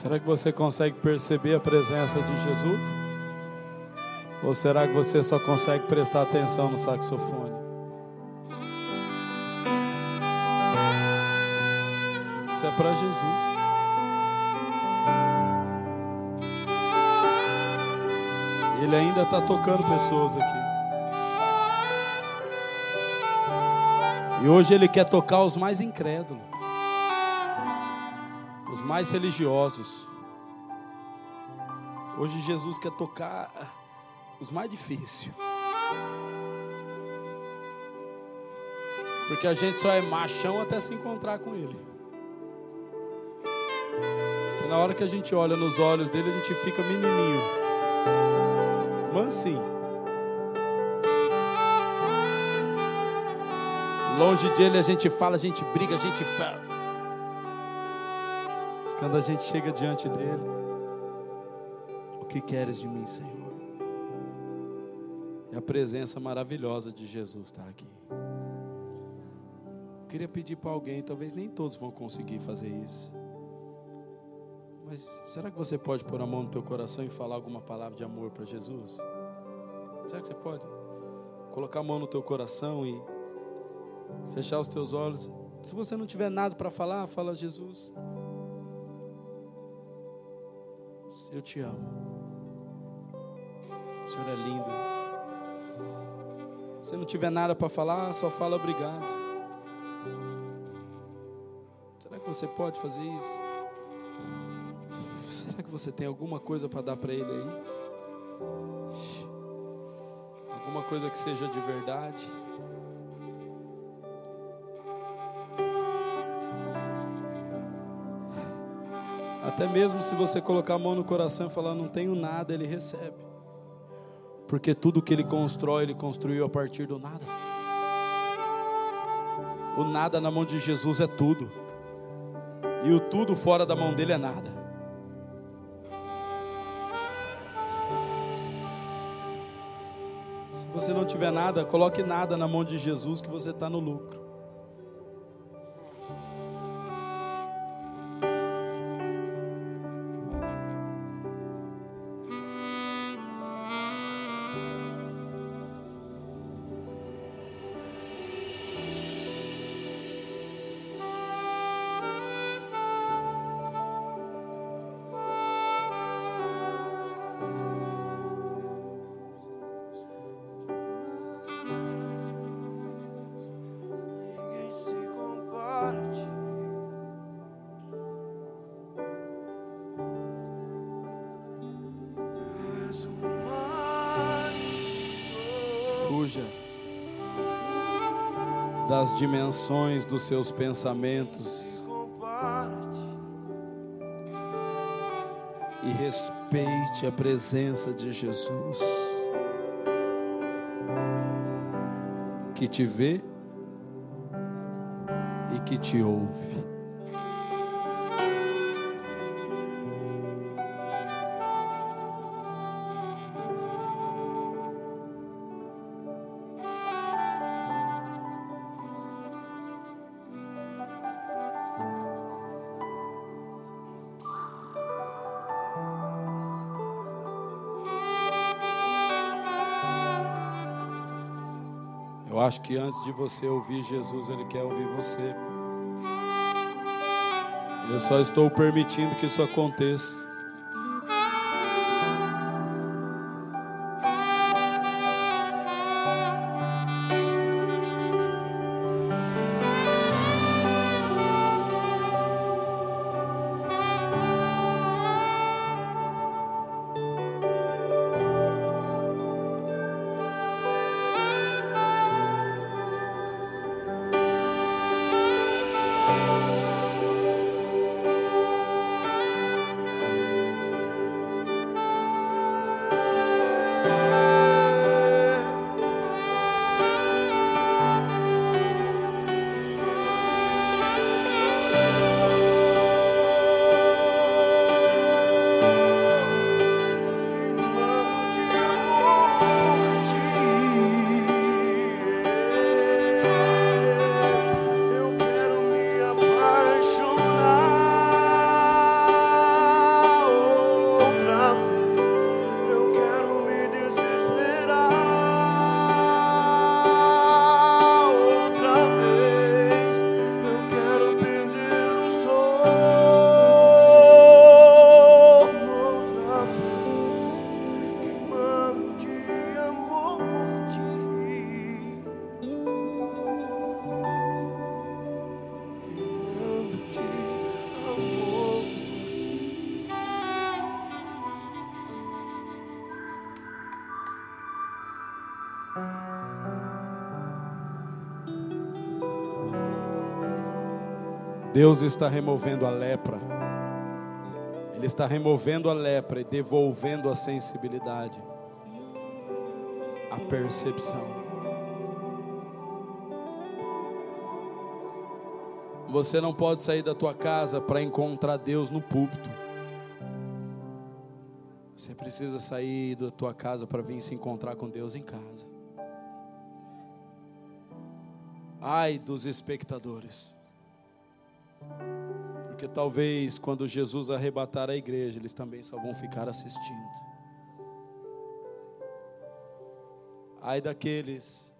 Será que você consegue perceber a presença de Jesus? Ou será que você só consegue prestar atenção no saxofone? Isso é para Jesus. Ele ainda está tocando pessoas aqui. E hoje Ele quer tocar os mais incrédulos, os mais religiosos. Hoje Jesus quer tocar os mais difíceis. Porque a gente só é machão até se encontrar com Ele. E na hora que a gente olha nos olhos dele, a gente fica menininho, mansinho. Longe dele a gente fala, a gente briga, a gente fala. Quando a gente chega diante dele, o que queres de mim, Senhor? E a presença maravilhosa de Jesus está aqui. Eu queria pedir para alguém, talvez nem todos vão conseguir fazer isso. Mas será que você pode pôr a mão no teu coração e falar alguma palavra de amor para Jesus? Será que você pode? Colocar a mão no teu coração e fechar os teus olhos. Se você não tiver nada para falar, fala Jesus. Eu te amo. O Senhor é lindo. Se não tiver nada para falar, só fala obrigado. Será que você pode fazer isso? Será que você tem alguma coisa para dar para ele aí? Alguma coisa que seja de verdade? Até mesmo se você colocar a mão no coração e falar, não tenho nada, ele recebe. Porque tudo que ele constrói, ele construiu a partir do nada. O nada na mão de Jesus é tudo. E o tudo fora da mão dele é nada. Se você não tiver nada, coloque nada na mão de Jesus que você está no lucro. Das dimensões dos seus pensamentos e respeite a presença de Jesus, que te vê e que te ouve. Acho que antes de você ouvir Jesus, Ele quer ouvir você. Eu só estou permitindo que isso aconteça. Deus está removendo a lepra. Ele está removendo a lepra e devolvendo a sensibilidade, a percepção. Você não pode sair da tua casa para encontrar Deus no púlpito. Você precisa sair da tua casa para vir se encontrar com Deus em casa. Ai dos espectadores. Porque talvez quando Jesus arrebatar a igreja, eles também só vão ficar assistindo. Ai daqueles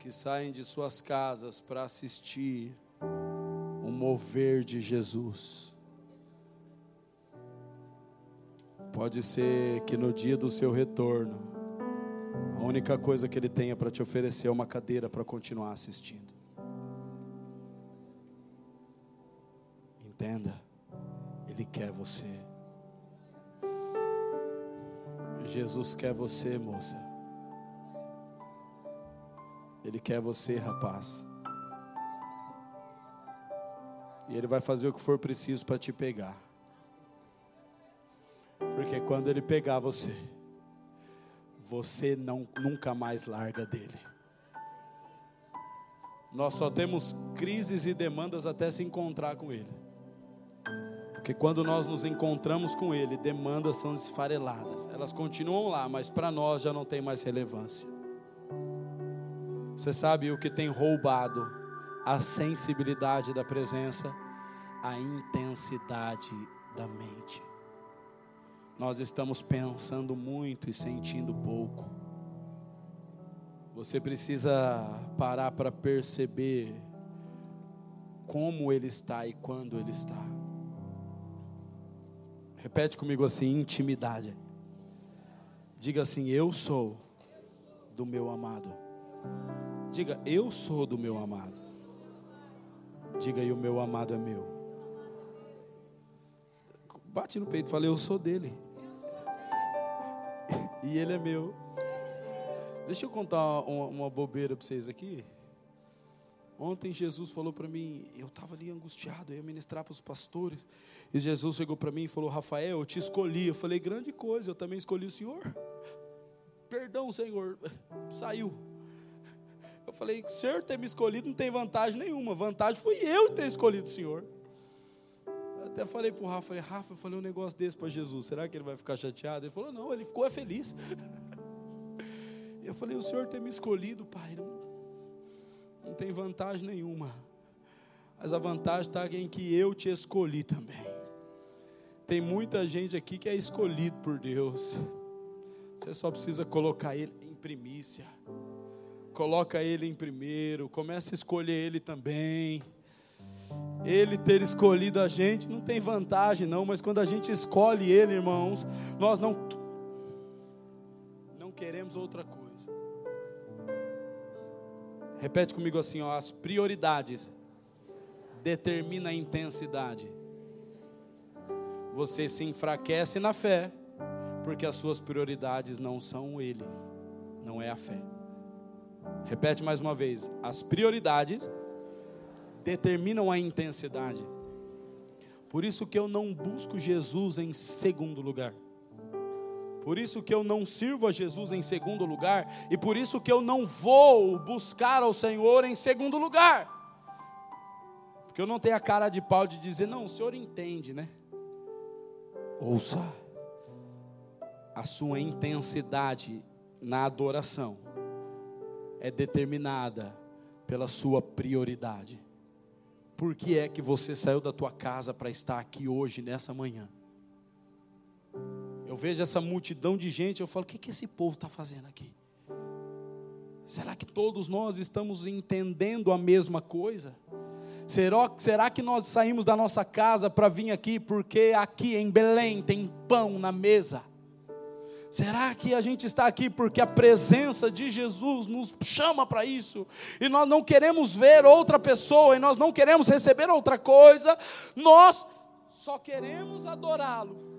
que saem de suas casas para assistir o mover de Jesus. Pode ser que no dia do seu retorno, a única coisa que Ele tenha para te oferecer é uma cadeira para continuar assistindo. Entenda, Ele quer você. Jesus quer você, moça. Ele quer você, rapaz. E Ele vai fazer o que for preciso para te pegar. Porque quando Ele pegar você, você não, nunca mais larga dele. Nós só temos crises e demandas até se encontrar com Ele. Porque quando nós nos encontramos com Ele, demandas são esfareladas. Elas continuam lá, mas para nós já não tem mais relevância. Você sabe o que tem roubado a sensibilidade da presença, a intensidade da mente. Nós estamos pensando muito e sentindo pouco. Você precisa parar para perceber como Ele está e quando Ele está. Repete comigo assim: intimidade. Diga assim: Eu sou do meu amado. Diga: Eu sou do meu amado. Diga aí: O meu amado é meu. Bate no peito e fala: Eu sou dele. E ele é meu. Deixa eu contar uma, uma bobeira para vocês aqui. Ontem Jesus falou para mim, eu estava ali angustiado, eu ia ministrar para os pastores. E Jesus chegou para mim e falou: Rafael, eu te escolhi. Eu falei: grande coisa, eu também escolhi o Senhor. Perdão, Senhor, saiu. Eu falei: o Senhor ter me escolhido não tem vantagem nenhuma. Vantagem foi eu ter escolhido o Senhor. Até falei para o Rafa, falei, Rafa, eu falei um negócio desse para Jesus, será que ele vai ficar chateado? Ele falou, não, ele ficou é feliz. Eu falei, o Senhor tem me escolhido, Pai, não, não tem vantagem nenhuma. Mas a vantagem está em que eu te escolhi também. Tem muita gente aqui que é escolhido por Deus. Você só precisa colocar ele em primícia. Coloca ele em primeiro, começa a escolher ele também. Ele ter escolhido a gente não tem vantagem, não, mas quando a gente escolhe Ele, irmãos, nós não, não queremos outra coisa. Repete comigo assim: ó, as prioridades determinam a intensidade. Você se enfraquece na fé, porque as suas prioridades não são Ele, não é a fé. Repete mais uma vez: as prioridades determinam a intensidade. Por isso que eu não busco Jesus em segundo lugar. Por isso que eu não sirvo a Jesus em segundo lugar e por isso que eu não vou buscar ao Senhor em segundo lugar. Porque eu não tenho a cara de pau de dizer, não, o Senhor entende, né? Ouça, a sua intensidade na adoração é determinada pela sua prioridade. Por que é que você saiu da tua casa para estar aqui hoje, nessa manhã? Eu vejo essa multidão de gente, eu falo: o que, que esse povo está fazendo aqui? Será que todos nós estamos entendendo a mesma coisa? Será, será que nós saímos da nossa casa para vir aqui porque aqui em Belém tem pão na mesa? Será que a gente está aqui porque a presença de Jesus nos chama para isso? E nós não queremos ver outra pessoa, e nós não queremos receber outra coisa, nós só queremos adorá-lo.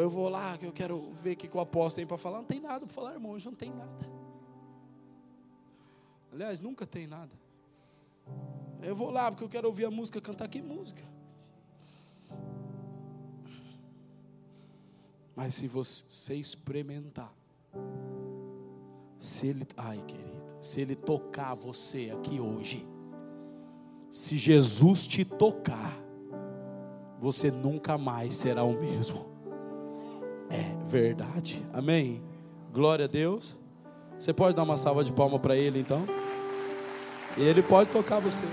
Eu vou lá, que eu quero ver o que o apóstolo tem para falar. Não tem nada para falar, irmão, hoje não tem nada. Aliás, nunca tem nada. Eu vou lá porque eu quero ouvir a música cantar. Que música? Mas se você experimentar, se ele, ai querido, se ele tocar você aqui hoje, se Jesus te tocar, você nunca mais será o mesmo. Verdade. Amém. Glória a Deus. Você pode dar uma salva de palma para ele então? E ele pode tocar você.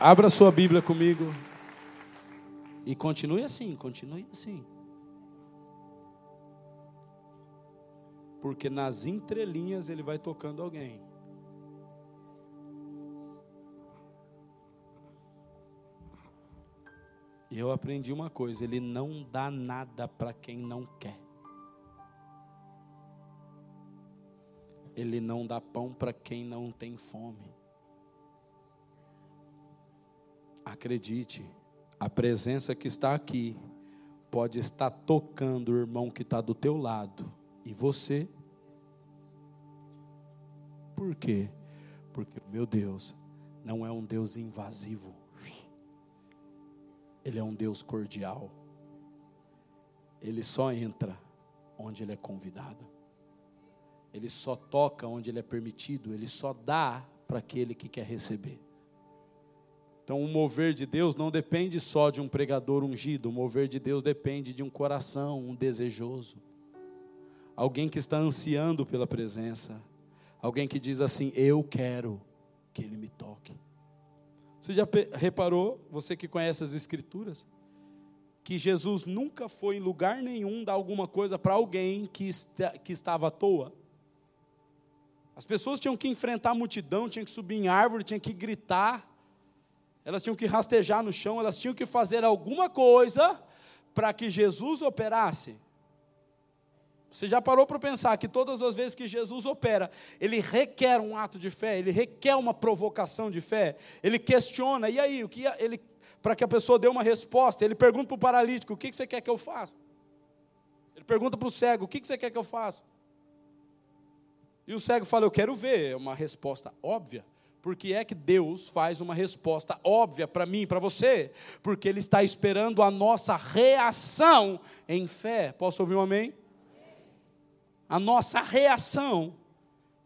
Abra sua Bíblia comigo. E continue assim, continue assim. Porque nas entrelinhas ele vai tocando alguém. E eu aprendi uma coisa: ele não dá nada para quem não quer. Ele não dá pão para quem não tem fome. Acredite, a presença que está aqui pode estar tocando o irmão que está do teu lado e você. Por quê? Porque meu Deus não é um Deus invasivo. Ele é um Deus cordial. Ele só entra onde ele é convidado. Ele só toca onde ele é permitido, ele só dá para aquele que quer receber. Então, o mover de Deus não depende só de um pregador ungido, o mover de Deus depende de um coração, um desejoso, alguém que está ansiando pela presença, alguém que diz assim: Eu quero que Ele me toque. Você já reparou, você que conhece as Escrituras, que Jesus nunca foi em lugar nenhum dar alguma coisa para alguém que, que estava à toa? As pessoas tinham que enfrentar a multidão, tinham que subir em árvore, tinham que gritar elas tinham que rastejar no chão, elas tinham que fazer alguma coisa para que Jesus operasse. Você já parou para pensar que todas as vezes que Jesus opera, ele requer um ato de fé, ele requer uma provocação de fé, ele questiona, e aí, o que ele para que a pessoa dê uma resposta, ele pergunta para o paralítico: o que você quer que eu faça? Ele pergunta para o cego: o que você quer que eu faça? E o cego fala: eu quero ver. É uma resposta óbvia. Por que é que Deus faz uma resposta óbvia para mim, para você? Porque Ele está esperando a nossa reação em fé. Posso ouvir um amém? A nossa reação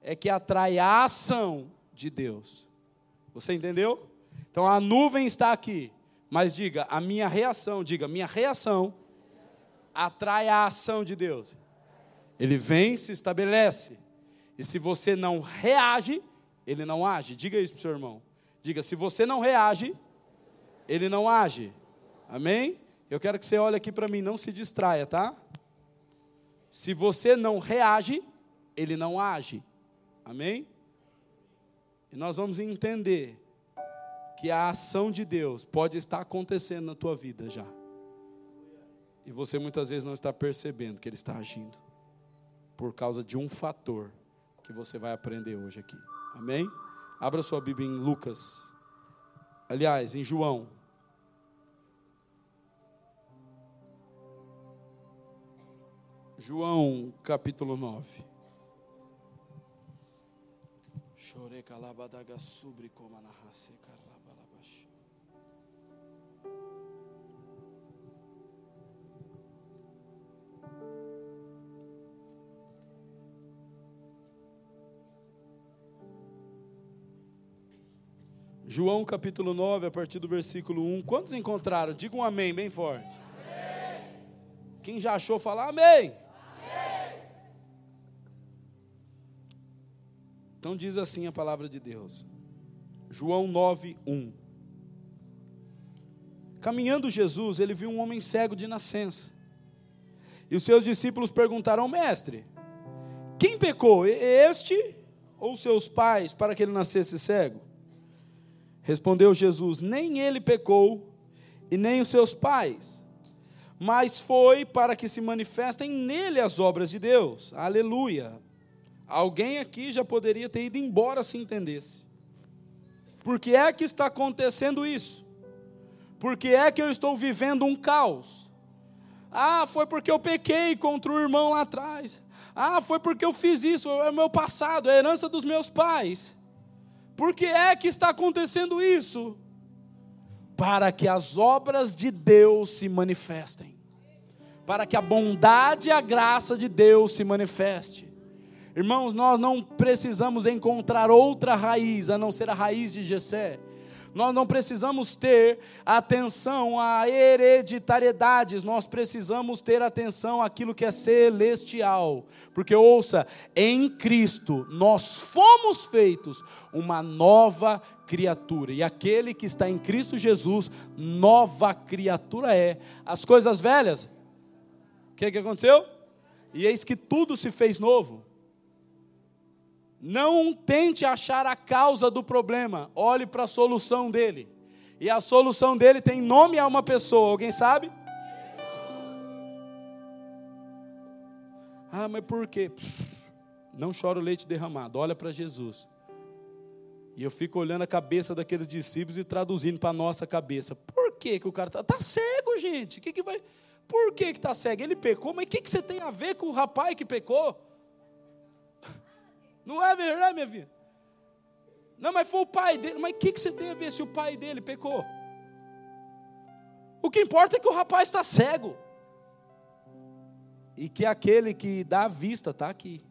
é que atrai a ação de Deus. Você entendeu? Então a nuvem está aqui, mas diga, a minha reação, diga, minha reação atrai a ação de Deus. Ele vem, se estabelece. E se você não reage, ele não age. Diga isso para o seu irmão. Diga, se você não reage, ele não age. Amém? Eu quero que você olhe aqui para mim, não se distraia, tá? Se você não reage, ele não age. Amém? E nós vamos entender que a ação de Deus pode estar acontecendo na tua vida já. E você muitas vezes não está percebendo que ele está agindo. Por causa de um fator que você vai aprender hoje aqui. Amém? Abra sua Bíblia em Lucas. Aliás, em João. João capítulo 9. Chorei calabadaga sobre como carabalabash. João capítulo 9, a partir do versículo 1. Quantos encontraram? Diga um amém bem forte. Amém. Quem já achou, fala amém. Então diz assim a palavra de Deus. João 9, 1. Caminhando Jesus, ele viu um homem cego de nascença. E os seus discípulos perguntaram: Mestre, quem pecou, este ou seus pais, para que ele nascesse cego? Respondeu Jesus: Nem ele pecou, e nem os seus pais, mas foi para que se manifestem nele as obras de Deus. Aleluia. Alguém aqui já poderia ter ido embora se entendesse. Por que é que está acontecendo isso? Por que é que eu estou vivendo um caos? Ah, foi porque eu pequei contra o irmão lá atrás. Ah, foi porque eu fiz isso, é o meu passado, é a herança dos meus pais. Por que é que está acontecendo isso? Para que as obras de Deus se manifestem. Para que a bondade e a graça de Deus se manifeste. Irmãos, nós não precisamos encontrar outra raiz a não ser a raiz de Jessé. Nós não precisamos ter atenção a hereditariedades, nós precisamos ter atenção àquilo que é celestial. Porque ouça, em Cristo nós fomos feitos uma nova criatura. E aquele que está em Cristo Jesus, nova criatura é. As coisas velhas, o que, que aconteceu? E eis que tudo se fez novo. Não tente achar a causa do problema, olhe para a solução dele. E a solução dele tem nome a uma pessoa, alguém sabe? Ah, mas por quê? Não chora o leite derramado, olha para Jesus. E eu fico olhando a cabeça daqueles discípulos e traduzindo para a nossa cabeça. Por que, que o cara está tá cego, gente? Que que vai... Por que está cego? Ele pecou, mas o que, que você tem a ver com o rapaz que pecou? Não é verdade, minha filha? Não, mas foi o pai dele. Mas o que, que você tem a ver se o pai dele pecou? O que importa é que o rapaz está cego. E que aquele que dá a vista está aqui.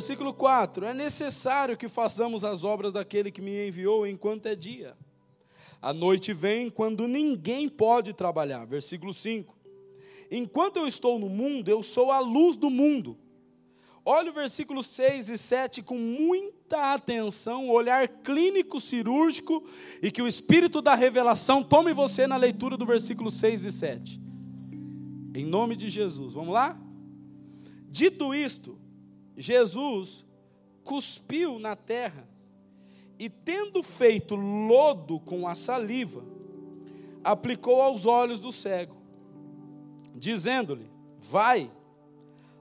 Versículo 4: É necessário que façamos as obras daquele que me enviou enquanto é dia. A noite vem quando ninguém pode trabalhar. Versículo 5: Enquanto eu estou no mundo, eu sou a luz do mundo. Olha o versículo 6 e 7 com muita atenção, olhar clínico cirúrgico, e que o espírito da revelação tome você na leitura do versículo 6 e 7. Em nome de Jesus, vamos lá? Dito isto, Jesus cuspiu na terra e, tendo feito lodo com a saliva, aplicou aos olhos do cego, dizendo-lhe: Vai,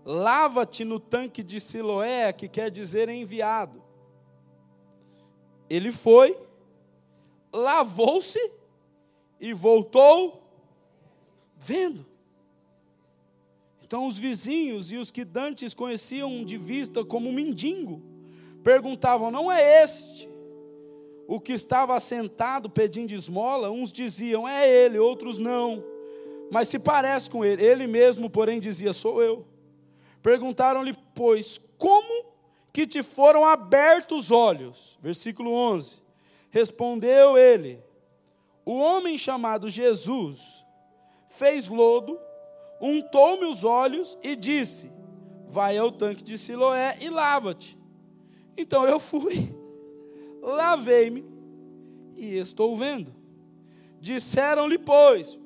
lava-te no tanque de Siloé, que quer dizer enviado. Ele foi, lavou-se e voltou vendo. Então os vizinhos e os que dantes conheciam de vista como mendigo, perguntavam: Não é este o que estava sentado pedindo esmola? Uns diziam: É ele, outros não. Mas se parece com ele. Ele mesmo, porém, dizia: Sou eu. Perguntaram-lhe, pois, como que te foram abertos os olhos? Versículo 11. Respondeu ele: O homem chamado Jesus fez lodo untou-me os olhos e disse: Vai ao tanque de Siloé e lava-te. Então eu fui, lavei-me e estou vendo. Disseram-lhe, pois: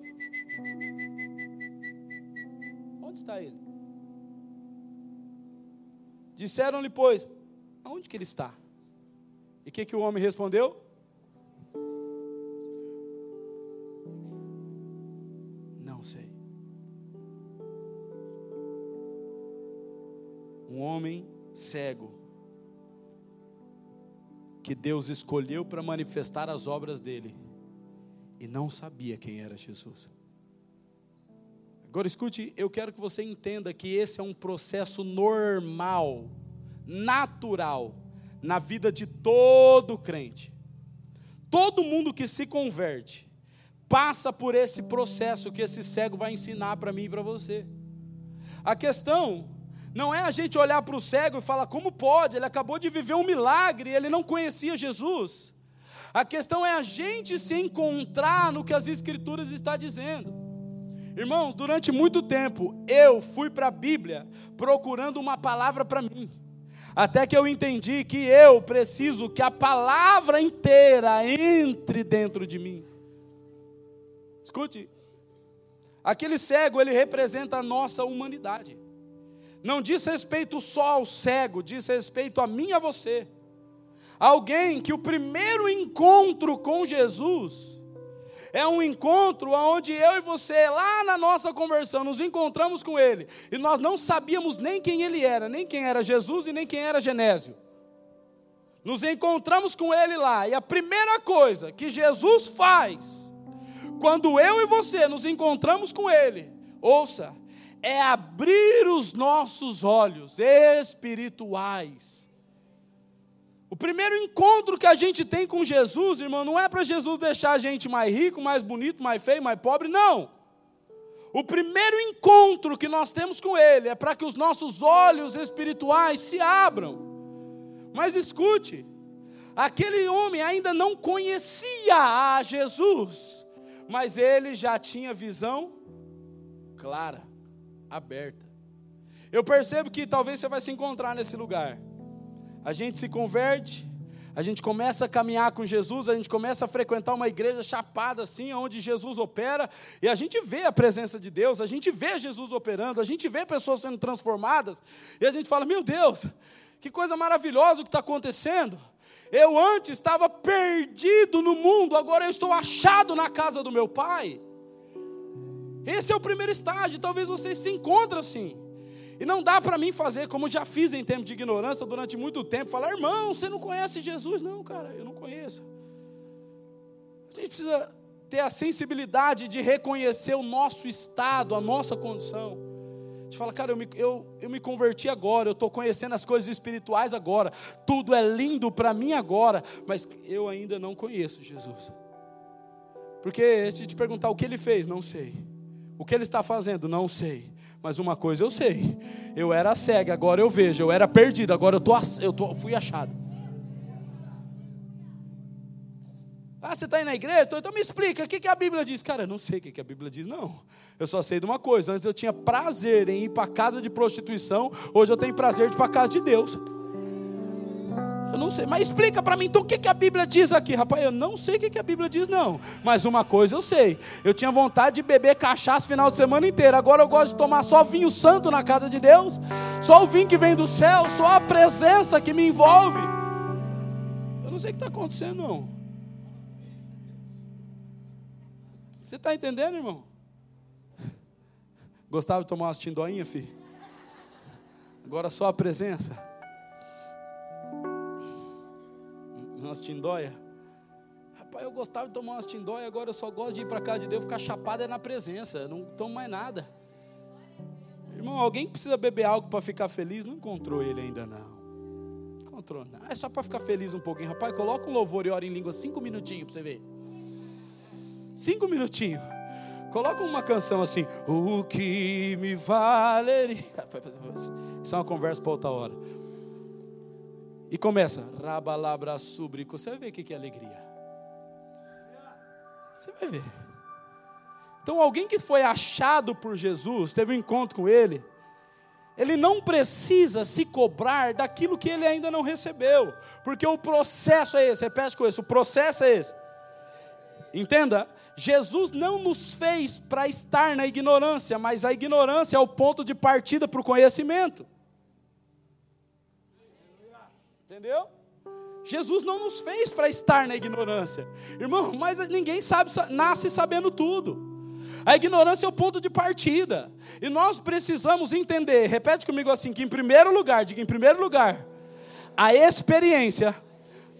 Onde está ele? Disseram-lhe, pois: Onde que ele está? E o que, que o homem respondeu? Homem cego que Deus escolheu para manifestar as obras dele e não sabia quem era Jesus. Agora escute, eu quero que você entenda que esse é um processo normal, natural, na vida de todo crente. Todo mundo que se converte passa por esse processo que esse cego vai ensinar para mim e para você. A questão não é a gente olhar para o cego e falar, como pode? Ele acabou de viver um milagre, ele não conhecia Jesus. A questão é a gente se encontrar no que as Escrituras está dizendo. Irmãos, durante muito tempo eu fui para a Bíblia procurando uma palavra para mim. Até que eu entendi que eu preciso que a palavra inteira entre dentro de mim. Escute, aquele cego, ele representa a nossa humanidade. Não diz respeito só ao cego, diz respeito a mim e a você. Alguém que o primeiro encontro com Jesus é um encontro onde eu e você, lá na nossa conversão, nos encontramos com Ele e nós não sabíamos nem quem Ele era, nem quem era Jesus e nem quem era Genésio. Nos encontramos com Ele lá e a primeira coisa que Jesus faz, quando eu e você nos encontramos com Ele, ouça, é abrir os nossos olhos espirituais o primeiro encontro que a gente tem com Jesus, irmão, não é para Jesus deixar a gente mais rico, mais bonito, mais feio, mais pobre, não. O primeiro encontro que nós temos com Ele é para que os nossos olhos espirituais se abram. Mas escute, aquele homem ainda não conhecia a Jesus, mas ele já tinha visão clara, aberta. Eu percebo que talvez você vai se encontrar nesse lugar a gente se converte, a gente começa a caminhar com Jesus, a gente começa a frequentar uma igreja chapada assim, onde Jesus opera, e a gente vê a presença de Deus, a gente vê Jesus operando, a gente vê pessoas sendo transformadas, e a gente fala: Meu Deus, que coisa maravilhosa o que está acontecendo. Eu antes estava perdido no mundo, agora eu estou achado na casa do meu Pai. Esse é o primeiro estágio, talvez você se encontre assim. E não dá para mim fazer como já fiz em tempo de ignorância durante muito tempo, falar, irmão, você não conhece Jesus? Não, cara, eu não conheço. A gente precisa ter a sensibilidade de reconhecer o nosso estado, a nossa condição. A fala, cara, eu me, eu, eu me converti agora, eu estou conhecendo as coisas espirituais agora, tudo é lindo para mim agora, mas eu ainda não conheço Jesus. Porque se te perguntar o que ele fez, não sei. O que ele está fazendo, não sei. Mas uma coisa eu sei: eu era cega, agora eu vejo. Eu era perdido, agora eu, tô, eu tô, fui achado. Ah, você está aí na igreja? Então me explica, o que, que a Bíblia diz? Cara, eu não sei o que, que a Bíblia diz, não. Eu só sei de uma coisa: antes eu tinha prazer em ir para casa de prostituição, hoje eu tenho prazer de ir para casa de Deus. Eu não sei, mas explica para mim então o que, que a Bíblia diz aqui, rapaz. Eu não sei o que, que a Bíblia diz, não. Mas uma coisa eu sei: eu tinha vontade de beber cachaça final de semana inteira. Agora eu gosto de tomar só vinho santo na casa de Deus, só o vinho que vem do céu, só a presença que me envolve. Eu não sei o que está acontecendo, não. Você está entendendo, irmão? Gostava de tomar umas tindoinhas, filho? Agora só a presença. Umas tindóia. Rapaz, eu gostava de tomar umas tindóia, agora eu só gosto de ir para casa de Deus, ficar chapado é na presença, não tomo mais nada. Irmão, alguém que precisa beber algo para ficar feliz, não encontrou ele ainda não. Encontrou, não. É só para ficar feliz um pouquinho. Rapaz, coloca um louvor e ora em língua cinco minutinhos para você ver. Cinco minutinhos. Coloca uma canção assim, o que me valeria. Isso é uma conversa para outra hora. E começa, rabalabra subrico. Você vai ver o que é alegria. Você vai ver. Então, alguém que foi achado por Jesus, teve um encontro com Ele, ele não precisa se cobrar daquilo que ele ainda não recebeu, porque o processo é esse, repete com isso, o processo é esse. Entenda, Jesus não nos fez para estar na ignorância, mas a ignorância é o ponto de partida para o conhecimento. Entendeu? Jesus não nos fez para estar na ignorância. Irmão, mas ninguém sabe, nasce sabendo tudo. A ignorância é o ponto de partida. E nós precisamos entender, repete comigo assim, que em primeiro lugar, diga em primeiro lugar, a experiência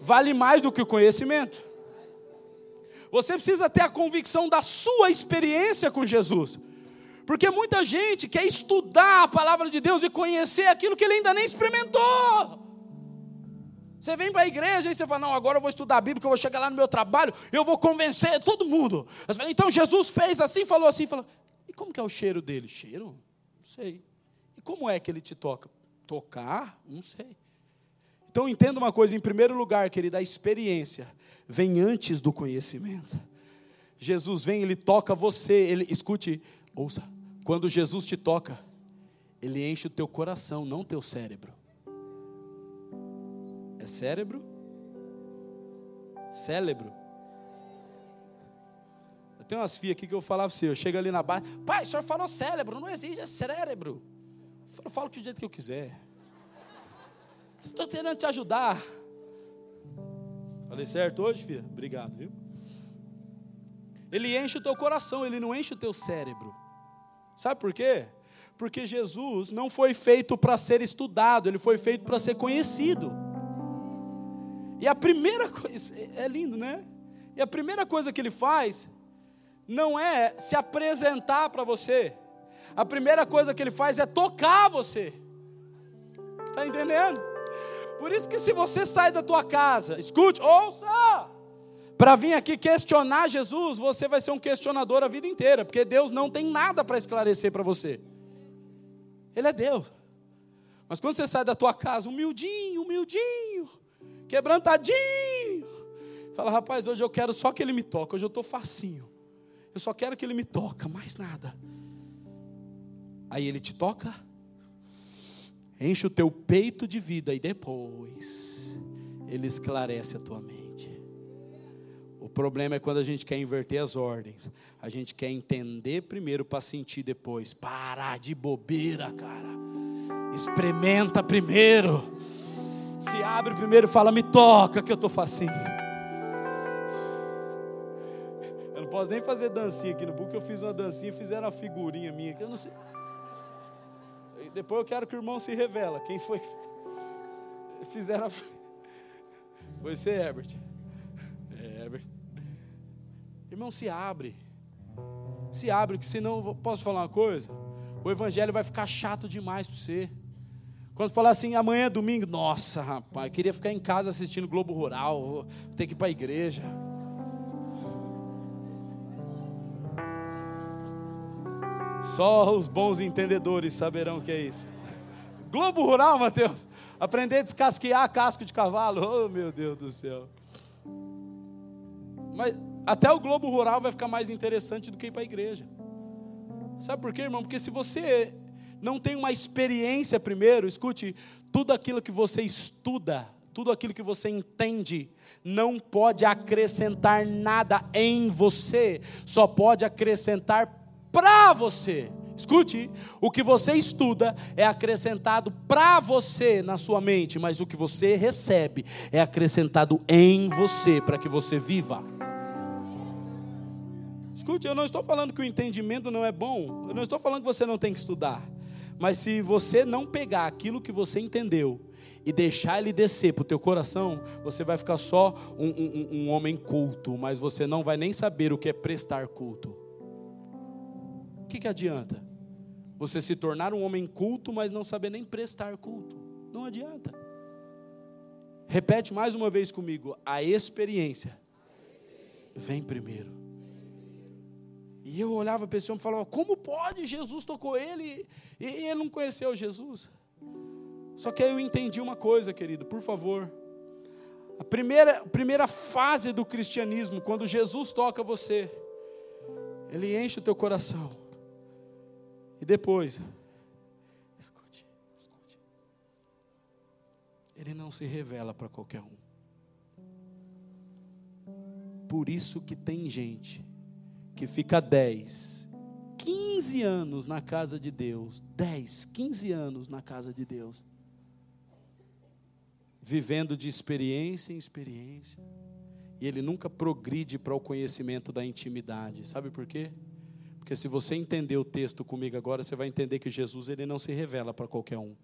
vale mais do que o conhecimento. Você precisa ter a convicção da sua experiência com Jesus. Porque muita gente quer estudar a palavra de Deus e conhecer aquilo que ele ainda nem experimentou. Você vem para a igreja e você fala, não, agora eu vou estudar a Bíblia, que eu vou chegar lá no meu trabalho, eu vou convencer todo mundo. Então Jesus fez assim, falou assim, falou. E como que é o cheiro dele? Cheiro? Não sei. E como é que ele te toca? Tocar? Não sei. Então entenda uma coisa, em primeiro lugar, querida, a experiência vem antes do conhecimento. Jesus vem, ele toca você, ele escute, ouça, quando Jesus te toca, ele enche o teu coração, não o teu cérebro. É cérebro? Cérebro. Eu tenho umas filhas aqui que eu falava para você, eu chego ali na base, pai, o senhor falou cérebro, não existe, é cérebro. Eu falo, do jeito que eu quiser. Estou tentando te ajudar. Falei certo hoje, filha? Obrigado, viu? Ele enche o teu coração, ele não enche o teu cérebro. Sabe por quê? Porque Jesus não foi feito para ser estudado, ele foi feito para ser conhecido. E a primeira coisa, é lindo, né? E a primeira coisa que ele faz não é se apresentar para você. A primeira coisa que ele faz é tocar você. Está entendendo? Por isso que se você sai da tua casa, escute, ouça, para vir aqui questionar Jesus, você vai ser um questionador a vida inteira, porque Deus não tem nada para esclarecer para você. Ele é Deus. Mas quando você sai da tua casa, humildinho, humildinho, quebrantadinho, fala, rapaz, hoje eu quero só que ele me toque, hoje eu estou facinho. Eu só quero que ele me toque, mais nada. Aí ele te toca, enche o teu peito de vida e depois ele esclarece a tua mente. O problema é quando a gente quer inverter as ordens. A gente quer entender primeiro para sentir depois. Parar de bobeira, cara. Experimenta primeiro. Se abre primeiro e fala: Me toca que eu estou facinho. Eu não posso nem fazer dancinha aqui no book. Eu fiz uma dancinha, fizeram uma figurinha minha. Que eu não sei. Depois eu quero que o irmão se revela. Quem foi? Fizeram a... Foi você, Herbert. É, Herbert. Irmão, se abre. Se abre, que senão, posso falar uma coisa? O evangelho vai ficar chato demais para você. Quando falar assim, amanhã é domingo, nossa, rapaz, queria ficar em casa assistindo Globo Rural, vou ter que ir para a igreja. Só os bons entendedores saberão o que é isso. Globo Rural, Mateus. Aprender a descasquear casco de cavalo. Oh, meu Deus do céu. Mas até o Globo Rural vai ficar mais interessante do que ir para a igreja. Sabe por quê, irmão? Porque se você não tem uma experiência primeiro, escute, tudo aquilo que você estuda, tudo aquilo que você entende, não pode acrescentar nada em você, só pode acrescentar para você. Escute, o que você estuda é acrescentado para você na sua mente, mas o que você recebe é acrescentado em você para que você viva. Escute, eu não estou falando que o entendimento não é bom, eu não estou falando que você não tem que estudar, mas se você não pegar aquilo que você entendeu e deixar ele descer para o teu coração, você vai ficar só um, um, um homem culto, mas você não vai nem saber o que é prestar culto que, que adianta? Você se tornar um homem culto, mas não saber nem prestar culto. Não adianta. Repete mais uma vez comigo: a experiência vem primeiro. E eu olhava para a pessoa e falava: como pode? Jesus tocou ele e ele não conheceu Jesus. Só que aí eu entendi uma coisa, querido, por favor. A primeira, a primeira fase do cristianismo, quando Jesus toca você, ele enche o teu coração. E depois, escute, escute. Ele não se revela para qualquer um. Por isso que tem gente que fica 10, 15 anos na casa de Deus, 10, 15 anos na casa de Deus, vivendo de experiência em experiência, e ele nunca progride para o conhecimento da intimidade. Sabe por quê? Porque se você entender o texto comigo agora, você vai entender que Jesus ele não se revela para qualquer um.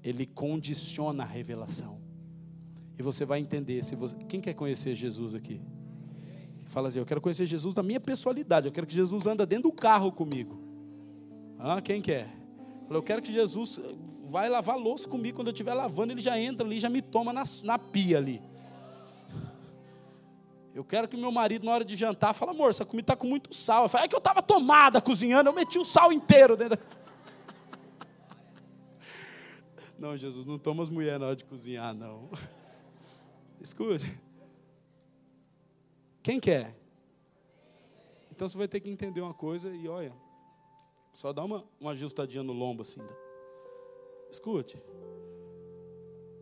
Ele condiciona a revelação. E você vai entender se você, quem quer conhecer Jesus aqui? Fala assim, eu quero conhecer Jesus na minha pessoalidade, eu quero que Jesus anda dentro do carro comigo. Ah, quem quer? Eu quero que Jesus vai lavar louça comigo quando eu estiver lavando, ele já entra ali, já me toma na, na pia ali. Eu quero que meu marido, na hora de jantar, fale, amor, essa comida está com muito sal. Eu falo, é que eu estava tomada cozinhando, eu meti o sal inteiro dentro. Não, Jesus, não toma as mulheres na hora de cozinhar, não. Escute. Quem quer? Então você vai ter que entender uma coisa e olha, só dá uma, uma ajustadinha no lombo assim. Escute.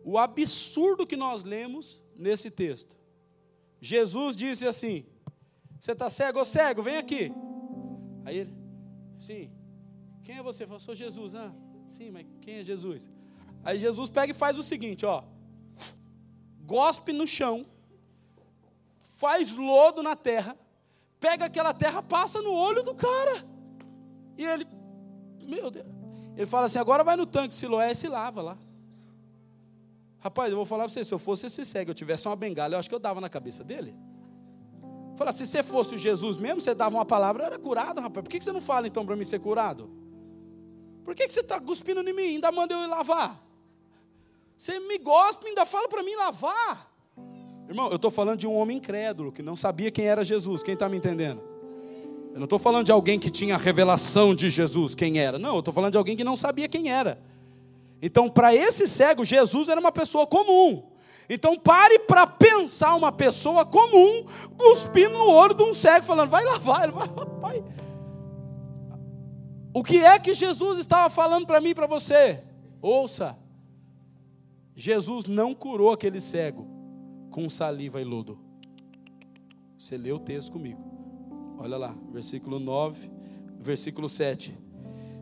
O absurdo que nós lemos nesse texto Jesus disse assim: Você está cego ou cego? Vem aqui. Aí ele, sim. Quem é você? Falou, sou Jesus. Ah, sim, mas quem é Jesus? Aí Jesus pega e faz o seguinte: ó. Gospe no chão faz lodo na terra, pega aquela terra, passa no olho do cara. E ele, meu Deus, ele fala assim: agora vai no tanque Siloé e se lava lá. Rapaz, eu vou falar para você: se eu fosse esse cego, eu tivesse uma bengala, eu acho que eu dava na cabeça dele. Fala, se você fosse o Jesus mesmo, você dava uma palavra, eu era curado, rapaz. Por que você não fala então para mim ser curado? Por que você está cuspindo em mim? Ainda manda eu ir lavar. Você me gosta, ainda fala para mim lavar. Irmão, eu estou falando de um homem incrédulo que não sabia quem era Jesus. Quem está me entendendo? Eu não estou falando de alguém que tinha a revelação de Jesus, quem era. Não, eu estou falando de alguém que não sabia quem era. Então, para esse cego, Jesus era uma pessoa comum. Então, pare para pensar uma pessoa comum cuspindo no olho de um cego, falando: vai lavar. Vai. O que é que Jesus estava falando para mim e para você? Ouça. Jesus não curou aquele cego com saliva e lodo. Você lê o texto comigo. Olha lá, versículo 9, versículo 7.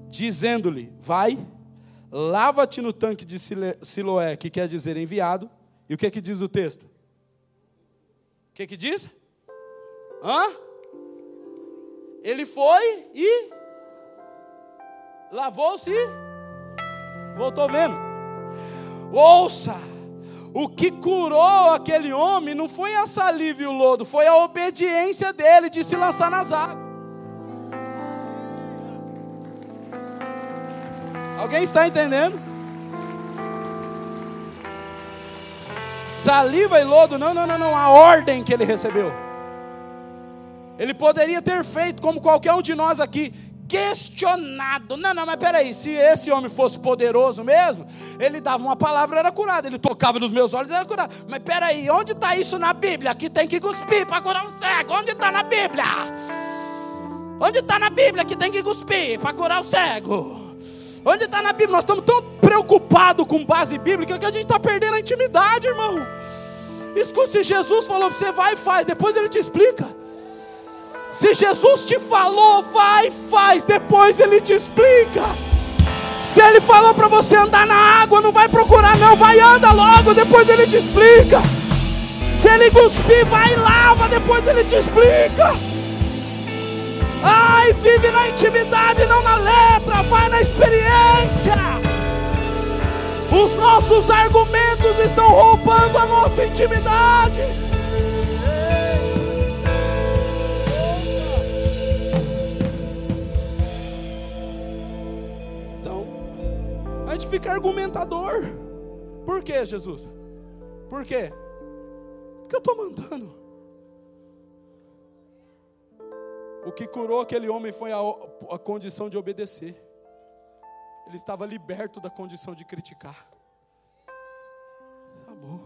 Dizendo-lhe: Vai, lava-te no tanque de Siloé, que quer dizer enviado. E o que é que diz o texto? O que é que diz? Hã? Ele foi e lavou-se voltou vendo. Ouça! O que curou aquele homem não foi a saliva e o lodo, foi a obediência dele de se lançar nas águas. Alguém está entendendo? Saliva e lodo, não, não, não, não, a ordem que ele recebeu. Ele poderia ter feito como qualquer um de nós aqui, questionado. Não, não, mas peraí, se esse homem fosse poderoso mesmo, ele dava uma palavra, era curado. Ele tocava nos meus olhos, era curado. Mas peraí, onde está isso na Bíblia? Que tem que cuspir para curar um cego. Onde está na Bíblia? Onde está na Bíblia que tem que cuspir para curar o cego? Onde está na Bíblia? Nós estamos tão preocupados com base bíblica que a gente está perdendo a intimidade, irmão. Escute, se Jesus falou para você, vai e faz, depois ele te explica. Se Jesus te falou, vai e faz, depois ele te explica. Se ele falou para você andar na água, não vai procurar, não, vai anda logo, depois ele te explica. Se ele cuspir, vai e lava, depois ele te explica. Ai, vive na intimidade, não na letra, vai na experiência. Os nossos argumentos estão roubando a nossa intimidade. Gente fica argumentador. Por que, Jesus? Por quê? Porque eu estou mandando. O que curou aquele homem foi a, a condição de obedecer. Ele estava liberto da condição de criticar. Amor.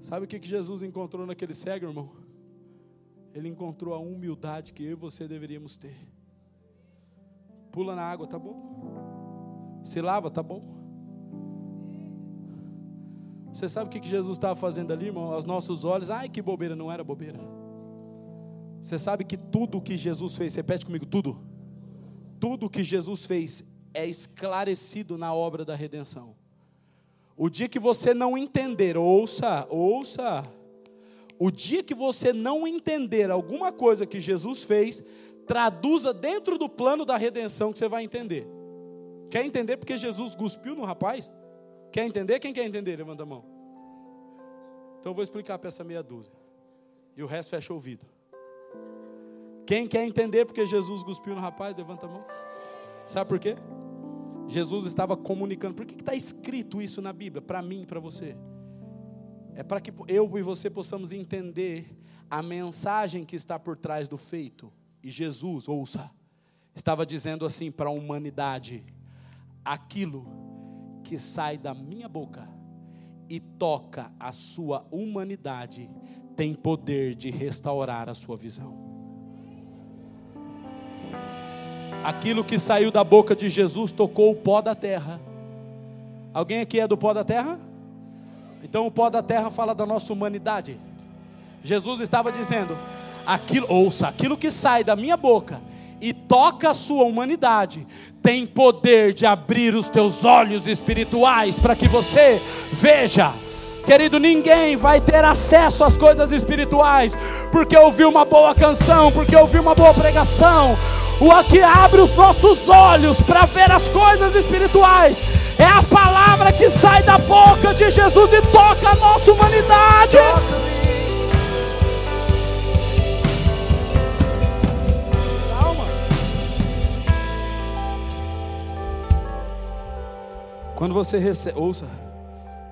Sabe o que Jesus encontrou naquele cego, irmão? Ele encontrou a humildade que eu e você deveríamos ter. Pula na água, tá bom? Se lava, tá bom. Você sabe o que Jesus estava fazendo ali, irmão? Aos nossos olhos, ai que bobeira, não era bobeira. Você sabe que tudo o que Jesus fez, repete comigo, tudo. Tudo o que Jesus fez é esclarecido na obra da redenção. O dia que você não entender, ouça, ouça. O dia que você não entender alguma coisa que Jesus fez, traduza dentro do plano da redenção que você vai entender. Quer entender porque Jesus cuspiu no rapaz? Quer entender? Quem quer entender? Levanta a mão. Então eu vou explicar para essa meia dúzia. E o resto fecha o ouvido. Quem quer entender porque Jesus cuspiu no rapaz? Levanta a mão. Sabe por quê? Jesus estava comunicando. Por que está escrito isso na Bíblia? Para mim para você. É para que eu e você possamos entender a mensagem que está por trás do feito. E Jesus, ouça, estava dizendo assim para a humanidade: aquilo que sai da minha boca e toca a sua humanidade tem poder de restaurar a sua visão. Aquilo que saiu da boca de Jesus tocou o pó da terra. Alguém aqui é do pó da terra? Então o pó da terra fala da nossa humanidade. Jesus estava dizendo: aquilo, ouça, aquilo que sai da minha boca e toca a sua humanidade, tem poder de abrir os teus olhos espirituais para que você veja Querido, ninguém vai ter acesso às coisas espirituais porque ouviu uma boa canção, porque ouviu uma boa pregação. O aqui abre os nossos olhos para ver as coisas espirituais. É a palavra que sai da boca de Jesus e toca a nossa humanidade. Quando você recebe, ouça,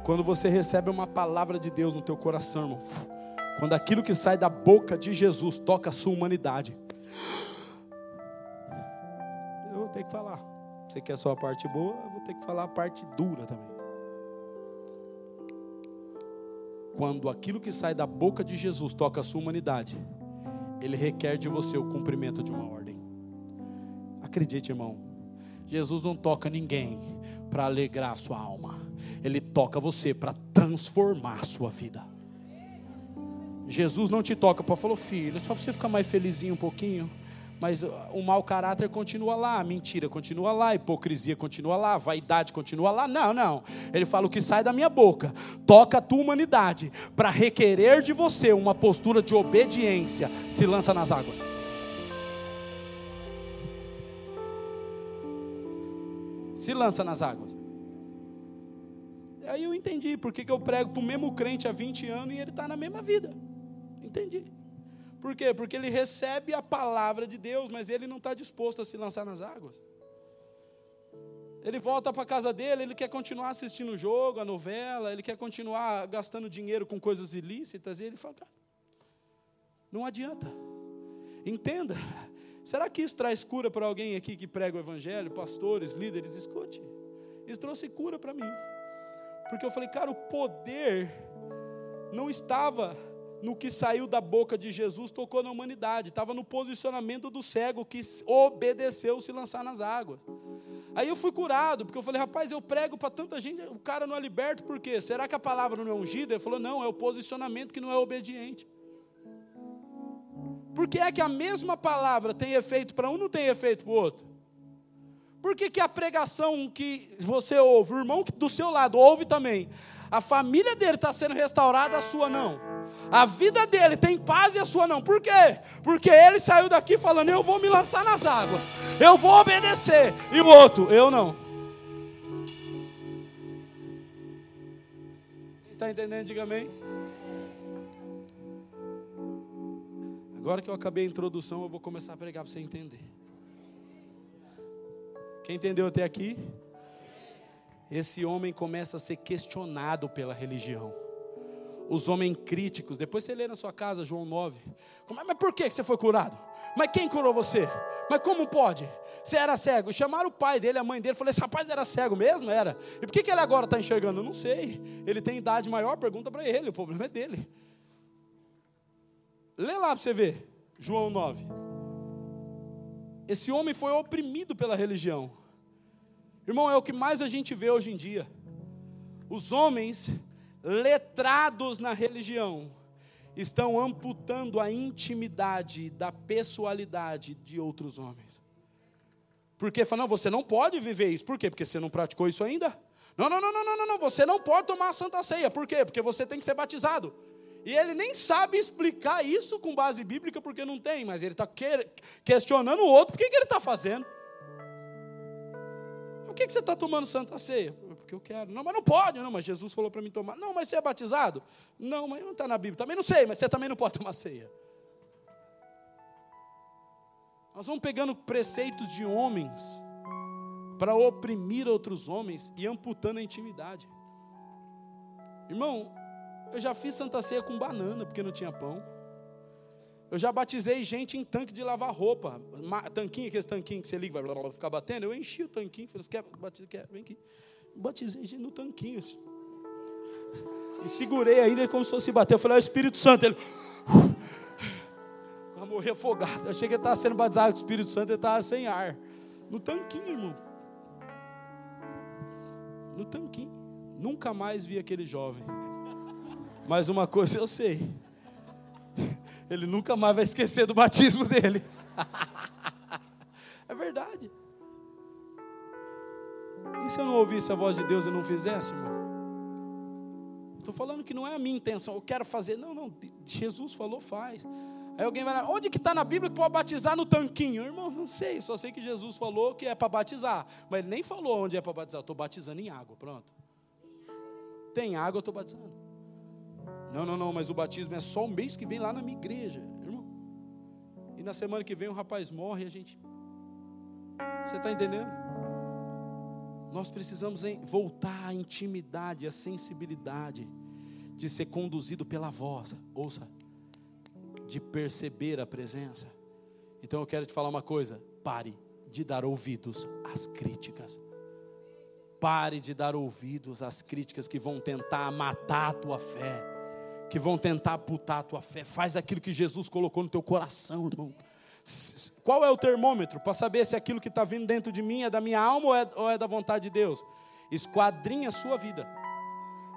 quando você recebe uma palavra de Deus no teu coração, irmão, quando aquilo que sai da boca de Jesus toca a sua humanidade, eu vou ter que falar. Você quer só a parte boa, eu vou ter que falar a parte dura também. Quando aquilo que sai da boca de Jesus toca a sua humanidade, ele requer de você o cumprimento de uma ordem. Acredite, irmão, Jesus não toca ninguém para alegrar a sua alma. Ele toca você para transformar a sua vida. Jesus não te toca para falar, filho, só para você ficar mais felizinho um pouquinho. Mas o mau caráter continua lá, a mentira continua lá, a hipocrisia continua lá, a vaidade continua lá. Não, não. Ele fala o que sai da minha boca, toca a tua humanidade, para requerer de você uma postura de obediência, se lança nas águas. Se lança nas águas. Aí eu entendi por que eu prego para o mesmo crente há 20 anos e ele está na mesma vida. Entendi. Por quê? Porque ele recebe a palavra de Deus, mas ele não está disposto a se lançar nas águas. Ele volta para a casa dele, ele quer continuar assistindo o jogo, a novela, ele quer continuar gastando dinheiro com coisas ilícitas, e ele fala, cara, não adianta. Entenda. Será que isso traz cura para alguém aqui que prega o evangelho, pastores, líderes? Escute. Isso trouxe cura para mim. Porque eu falei, cara, o poder não estava no que saiu da boca de Jesus, tocou na humanidade, estava no posicionamento do cego que obedeceu se lançar nas águas. Aí eu fui curado, porque eu falei, rapaz, eu prego para tanta gente, o cara não é liberto, por quê? Será que a palavra não é ungida? Ele falou, não, é o posicionamento que não é obediente. Por que é que a mesma palavra tem efeito para um não tem efeito para o outro? Por que, que a pregação que você ouve, o irmão do seu lado ouve também, a família dele está sendo restaurada, a sua não? A vida dele tem paz e a sua não. Por quê? Porque ele saiu daqui falando: Eu vou me lançar nas águas, eu vou obedecer. E o outro, eu não. Está entendendo? Diga amém. Agora que eu acabei a introdução, eu vou começar a pregar para você entender. Quem entendeu até aqui? Esse homem começa a ser questionado pela religião. Os homens críticos, depois você lê na sua casa, João 9. Mas por que você foi curado? Mas quem curou você? Mas como pode? Você era cego. Chamaram o pai dele, a mãe dele, falou: esse rapaz era cego mesmo? Era. E por que, ele agora está enxergando? Eu não sei. Ele tem idade maior, pergunta para ele, o problema é dele. Lê lá para você ver, João 9. Esse homem foi oprimido pela religião. Irmão, é o que mais a gente vê hoje em dia. Os homens letrados na religião estão amputando a intimidade da pessoalidade de outros homens. Porque falam, não, você não pode viver isso. Por quê? Porque você não praticou isso ainda? Não, não, não, não, não, não, você não pode tomar a Santa Ceia. Por quê? Porque você tem que ser batizado. E ele nem sabe explicar isso com base bíblica, porque não tem, mas ele está questionando o outro, por que, que ele está fazendo? Por que, que você está tomando Santa Ceia? Porque eu quero. Não, mas não pode, não, mas Jesus falou para mim tomar. Não, mas você é batizado? Não, mas não está na Bíblia. Também não sei, mas você também não pode tomar ceia. Nós vamos pegando preceitos de homens para oprimir outros homens e amputando a intimidade. Irmão, eu já fiz Santa Ceia com banana, porque não tinha pão. Eu já batizei gente em tanque de lavar roupa. Tanquinho, aquele tanquinho que você liga, vai ficar batendo. Eu enchi o tanquinho, falei, quer bater? Quer? Vem aqui. Batizei gente no tanquinho. Assim. E segurei ainda como se fosse bater. Eu falei, o Espírito Santo. Ele. Vai morrer afogado. Eu achei que ele estava sendo batizado com o Espírito Santo, ele estava sem ar. No tanquinho, irmão. No tanquinho. Nunca mais vi aquele jovem. Mas uma coisa eu sei. Ele nunca mais vai esquecer do batismo dele. é verdade. E se eu não ouvisse a voz de Deus e não fizesse, irmão? Estou falando que não é a minha intenção, eu quero fazer. Não, não, Jesus falou, faz. Aí alguém vai lá, onde que está na Bíblia que pode batizar no tanquinho? Irmão, não sei, só sei que Jesus falou que é para batizar. Mas ele nem falou onde é para batizar. Estou batizando em água, pronto. Tem água, eu estou batizando. Não, não, não, mas o batismo é só o mês que vem lá na minha igreja, irmão. E na semana que vem o rapaz morre e a gente. Você está entendendo? Nós precisamos voltar à intimidade, à sensibilidade de ser conduzido pela voz. Ouça, de perceber a presença. Então eu quero te falar uma coisa: pare de dar ouvidos às críticas. Pare de dar ouvidos às críticas que vão tentar matar a tua fé, que vão tentar putar a tua fé. Faz aquilo que Jesus colocou no teu coração, irmão. Qual é o termômetro para saber se aquilo que está vindo dentro de mim é da minha alma ou é, ou é da vontade de Deus? Esquadrinha a sua vida.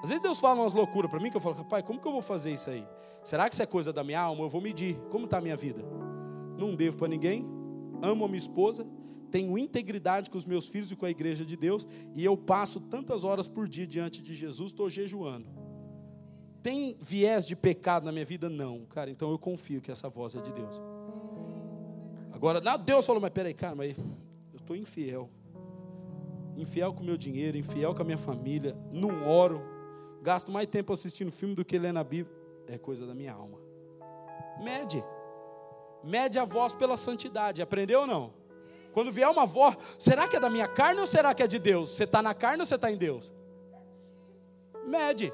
Às vezes Deus fala umas loucuras para mim que eu falo, rapaz, como que eu vou fazer isso aí? Será que isso é coisa da minha alma? Eu vou medir. Como está a minha vida? Não devo para ninguém, amo a minha esposa, tenho integridade com os meus filhos e com a igreja de Deus, e eu passo tantas horas por dia diante de Jesus, estou jejuando. Tem viés de pecado na minha vida? Não, cara, então eu confio que essa voz é de Deus. Agora, Deus falou, mas peraí, cara, mas eu estou infiel. Infiel com meu dinheiro, infiel com a minha família, não oro, gasto mais tempo assistindo filme do que lendo a Bíblia. É coisa da minha alma. Mede. Mede a voz pela santidade. Aprendeu ou não? Quando vier uma voz, será que é da minha carne ou será que é de Deus? Você está na carne ou você está em Deus? Mede.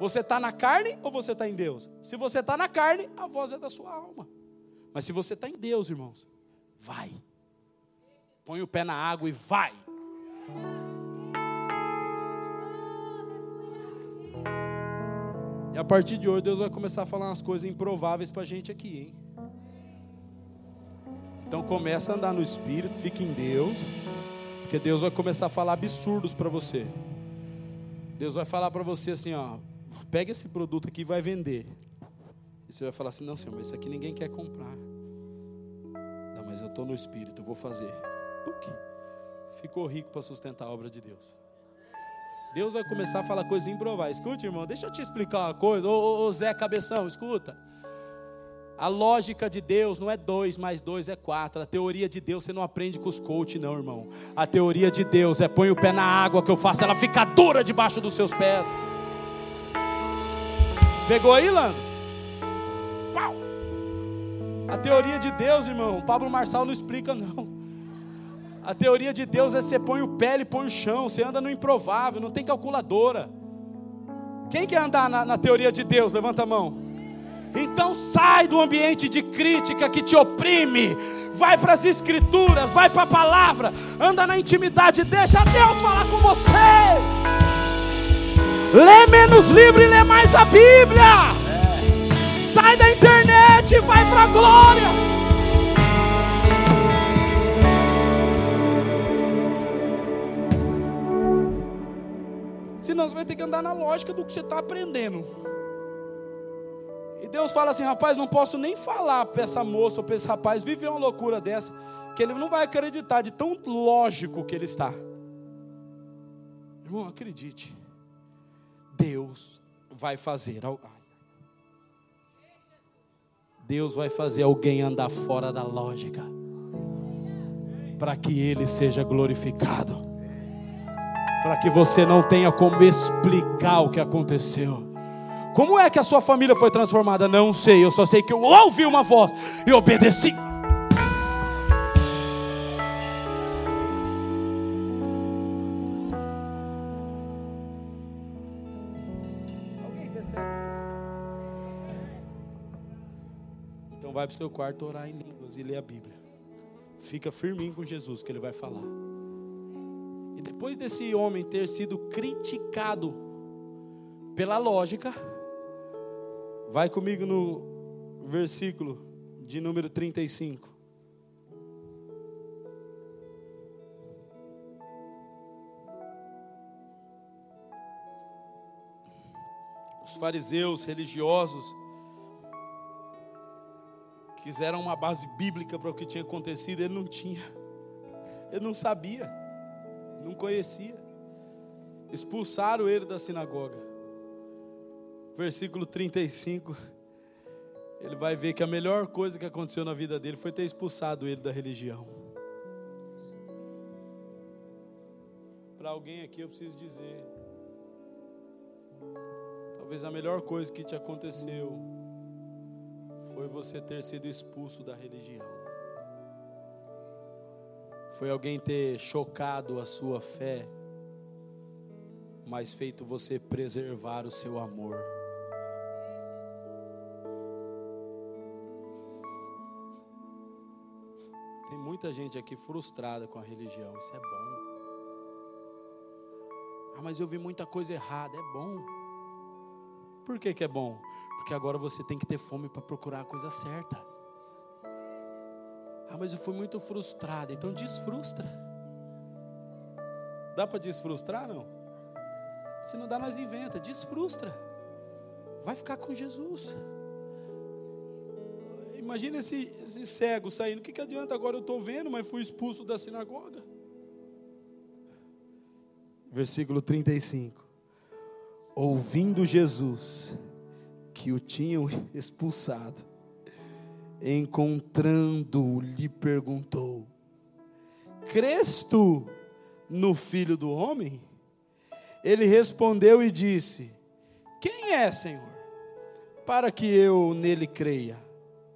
Você está na carne ou você está em Deus? Se você está na carne, a voz é da sua alma. Mas se você está em Deus, irmãos, vai. Põe o pé na água e vai. E a partir de hoje, Deus vai começar a falar umas coisas improváveis para a gente aqui, hein? Então começa a andar no Espírito, fique em Deus, porque Deus vai começar a falar absurdos para você. Deus vai falar para você assim, ó, pega esse produto aqui e vai vender. E você vai falar assim, não, Senhor, mas isso aqui ninguém quer comprar. Não, mas eu estou no Espírito, eu vou fazer. Ficou rico para sustentar a obra de Deus. Deus vai começar a falar coisas improváveis. Escute, irmão, deixa eu te explicar uma coisa. Ô, ô, ô Zé Cabeção, escuta. A lógica de Deus não é dois mais dois é quatro. A teoria de Deus você não aprende com os coach, não, irmão. A teoria de Deus é põe o pé na água que eu faço ela ficar dura debaixo dos seus pés. Pegou aí, Lando? Pau! A teoria de Deus, irmão, Pablo Marçal não explica, não. A teoria de Deus é você põe o pé, e põe o chão, você anda no improvável, não tem calculadora. Quem quer andar na, na teoria de Deus? Levanta a mão. Então sai do ambiente de crítica que te oprime. Vai para as escrituras, vai para a palavra, anda na intimidade, deixa Deus falar com você. Lê menos livro e lê mais a Bíblia. Sai da internet e vai para a glória. Senão você vai ter que andar na lógica do que você está aprendendo. E Deus fala assim: rapaz, não posso nem falar para essa moça ou para esse rapaz viver uma loucura dessa, que ele não vai acreditar de tão lógico que ele está. Irmão, acredite. Deus vai fazer. Deus vai fazer alguém andar fora da lógica, para que Ele seja glorificado para que você não tenha como explicar o que aconteceu. Como é que a sua família foi transformada? Não sei, eu só sei que eu ouvi uma voz e obedeci. Vai para o seu quarto orar em línguas e ler a Bíblia. Fica firminho com Jesus que ele vai falar depois desse homem ter sido criticado pela lógica, vai comigo no versículo de número 35. Os fariseus religiosos quiseram uma base bíblica para o que tinha acontecido, ele não tinha, ele não sabia não conhecia. Expulsaram ele da sinagoga. versículo 35, ele vai ver que a melhor coisa que aconteceu na vida dele foi ter expulsado ele da religião. Para alguém aqui eu preciso dizer, talvez a melhor coisa que te aconteceu foi você ter sido expulso da religião. Foi alguém ter chocado a sua fé, mas feito você preservar o seu amor. Tem muita gente aqui frustrada com a religião, isso é bom. Ah, mas eu vi muita coisa errada, é bom. Por que, que é bom? Porque agora você tem que ter fome para procurar a coisa certa. Ah, mas eu fui muito frustrado. Então desfrustra. Dá para desfrustrar, não? Se não dá, nós inventa. Desfrustra. Vai ficar com Jesus. Imagina esse, esse cego saindo. O que, que adianta agora? Eu estou vendo, mas fui expulso da sinagoga. Versículo 35. Ouvindo Jesus que o tinham expulsado, encontrando-o, lhe perguntou: Crês tu no filho do homem? Ele respondeu e disse: Quem é, Senhor? Para que eu nele creia.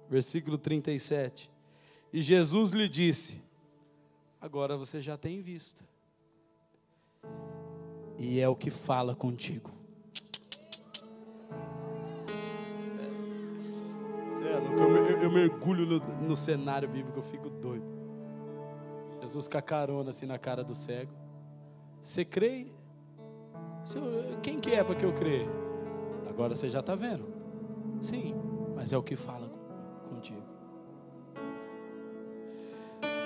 Versículo 37. E Jesus lhe disse: Agora você já tem visto, e é o que fala contigo. Eu, eu mergulho no, no cenário bíblico, eu fico doido. Jesus com a carona assim na cara do cego. Você crê? Quem que é para que eu creia? Agora você já está vendo. Sim, mas é o que fala contigo.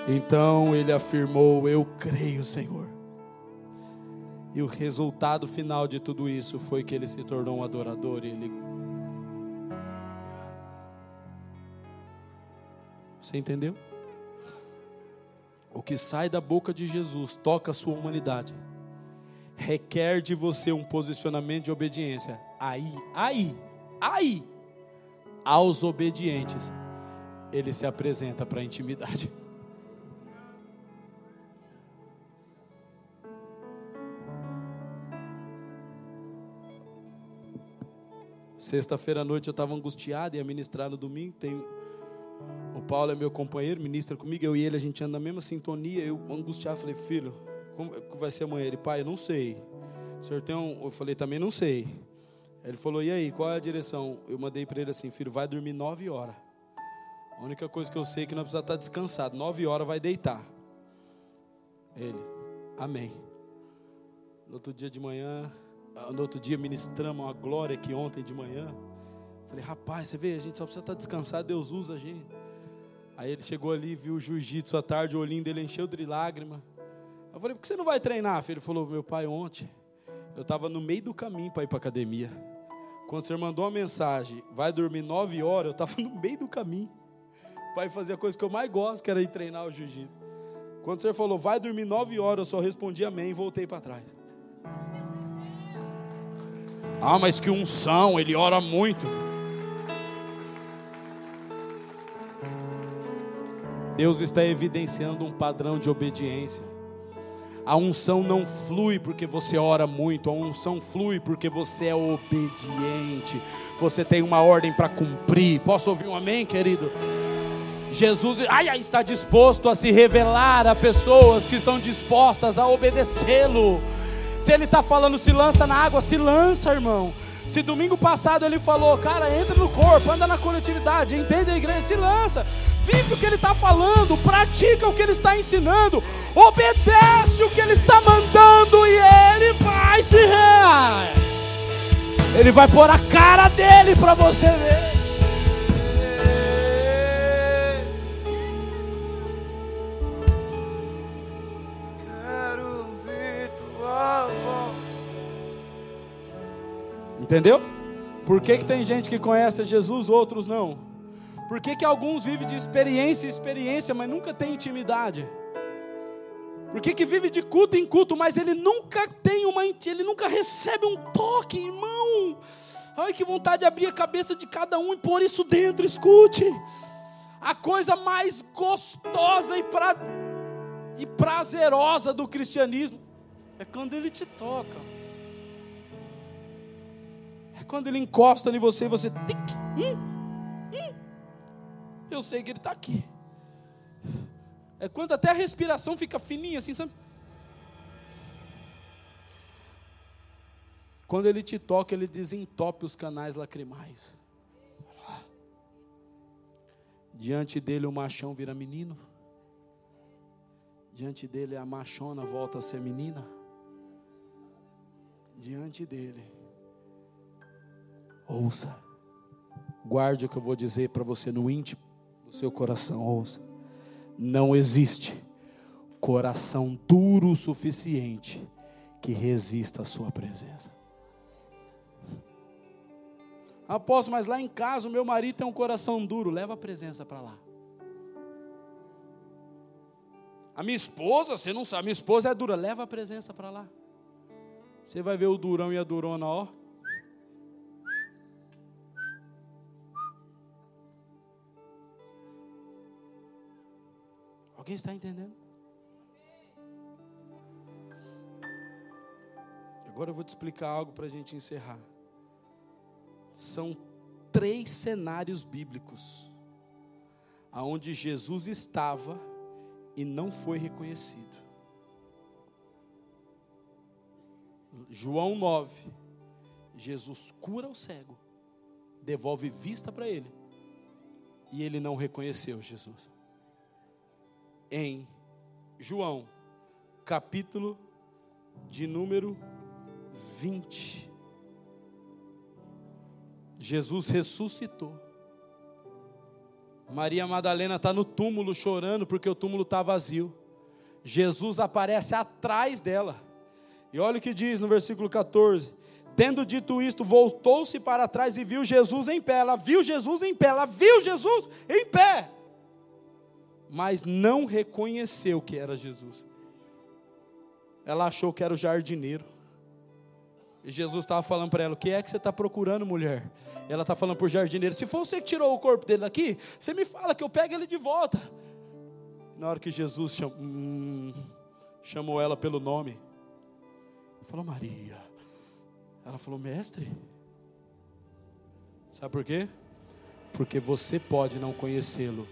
Então ele afirmou: Eu creio, Senhor. E o resultado final de tudo isso foi que ele se tornou um adorador e ele Você entendeu? O que sai da boca de Jesus toca a sua humanidade. Requer de você um posicionamento de obediência. Aí, aí, aí, aos obedientes, ele se apresenta para a intimidade. Sexta-feira à noite eu estava angustiado, ia ministrar no domingo. Tem o Paulo é meu companheiro, ministra comigo, eu e ele, a gente anda na mesma sintonia. Eu angustiado, falei, filho, como vai ser amanhã? Ele, pai, eu não sei. O senhor tem um. Eu falei, também não sei. Ele falou, e aí, qual é a direção? Eu mandei para ele assim, filho, vai dormir nove horas. A única coisa que eu sei é que nós precisamos estar descansado. Nove horas vai deitar. Ele, amém. No outro dia de manhã, no outro dia ministramos a glória que ontem de manhã. Falei, rapaz, você vê, a gente só precisa estar descansado, Deus usa a gente. Aí ele chegou ali, viu o jiu-jitsu à tarde, o olhinho dele encheu de lágrima. Eu falei, por que você não vai treinar, filho? Ele falou, meu pai, ontem, eu estava no meio do caminho para ir para academia. Quando você mandou uma mensagem, vai dormir nove horas, eu estava no meio do caminho. Para ir fazer a coisa que eu mais gosto, que era ir treinar o jiu-jitsu. Quando você falou, vai dormir nove horas, eu só respondi amém e voltei para trás. Ah, mas que unção, ele ora muito. Deus está evidenciando um padrão de obediência. A unção não flui porque você ora muito, a unção flui porque você é obediente. Você tem uma ordem para cumprir. Posso ouvir um amém, querido? Jesus ai, ai, está disposto a se revelar a pessoas que estão dispostas a obedecê-lo. Se ele está falando, se lança na água, se lança, irmão. Se domingo passado ele falou, cara, entra no corpo, anda na coletividade, entende a igreja, se lança, vive o que ele está falando, pratica o que ele está ensinando, obedece o que ele está mandando e ele vai se rear. Ele vai pôr a cara dele para você ver. Entendeu? Por que, que tem gente que conhece Jesus, outros não? Por que, que alguns vivem de experiência em experiência, mas nunca tem intimidade? Por que, que vive de culto em culto, mas ele nunca tem uma, ele nunca recebe um toque, irmão? Ai, que vontade de abrir a cabeça de cada um e pôr isso dentro, escute. A coisa mais gostosa e, pra, e prazerosa do cristianismo é quando ele te toca. É quando ele encosta em você e você. Hum, hum, eu sei que ele está aqui. É quando até a respiração fica fininha assim, sabe? Quando ele te toca, ele desentope os canais lacrimais. Diante dele o machão vira menino. Diante dele a machona volta a ser menina. Diante dele. Ouça. Guarde o que eu vou dizer para você no íntimo do seu coração. Ouça. Não existe coração duro o suficiente que resista à sua presença. Apóstolo, mas lá em casa o meu marido tem um coração duro. Leva a presença para lá. A minha esposa, você não sabe, a minha esposa é dura. Leva a presença para lá. Você vai ver o durão e a durona, ó. Alguém está entendendo? Agora eu vou te explicar algo para a gente encerrar são três cenários bíblicos aonde Jesus estava e não foi reconhecido. João 9. Jesus cura o cego, devolve vista para ele, e ele não reconheceu Jesus. Em João, capítulo de número 20. Jesus ressuscitou. Maria Madalena está no túmulo chorando porque o túmulo está vazio. Jesus aparece atrás dela. E olha o que diz no versículo 14: Tendo dito isto, voltou-se para trás e viu Jesus em pé. Ela viu Jesus em pé, ela viu Jesus em pé, mas não reconheceu que era Jesus. Ela achou que era o jardineiro. E Jesus estava falando para ela: O que é que você está procurando, mulher? E ela está falando para o jardineiro: Se for você que tirou o corpo dele daqui, você me fala que eu pego ele de volta. Na hora que Jesus hum, chamou ela pelo nome, falou: Maria. Ela falou: Mestre. Sabe por quê? Porque você pode não conhecê-lo,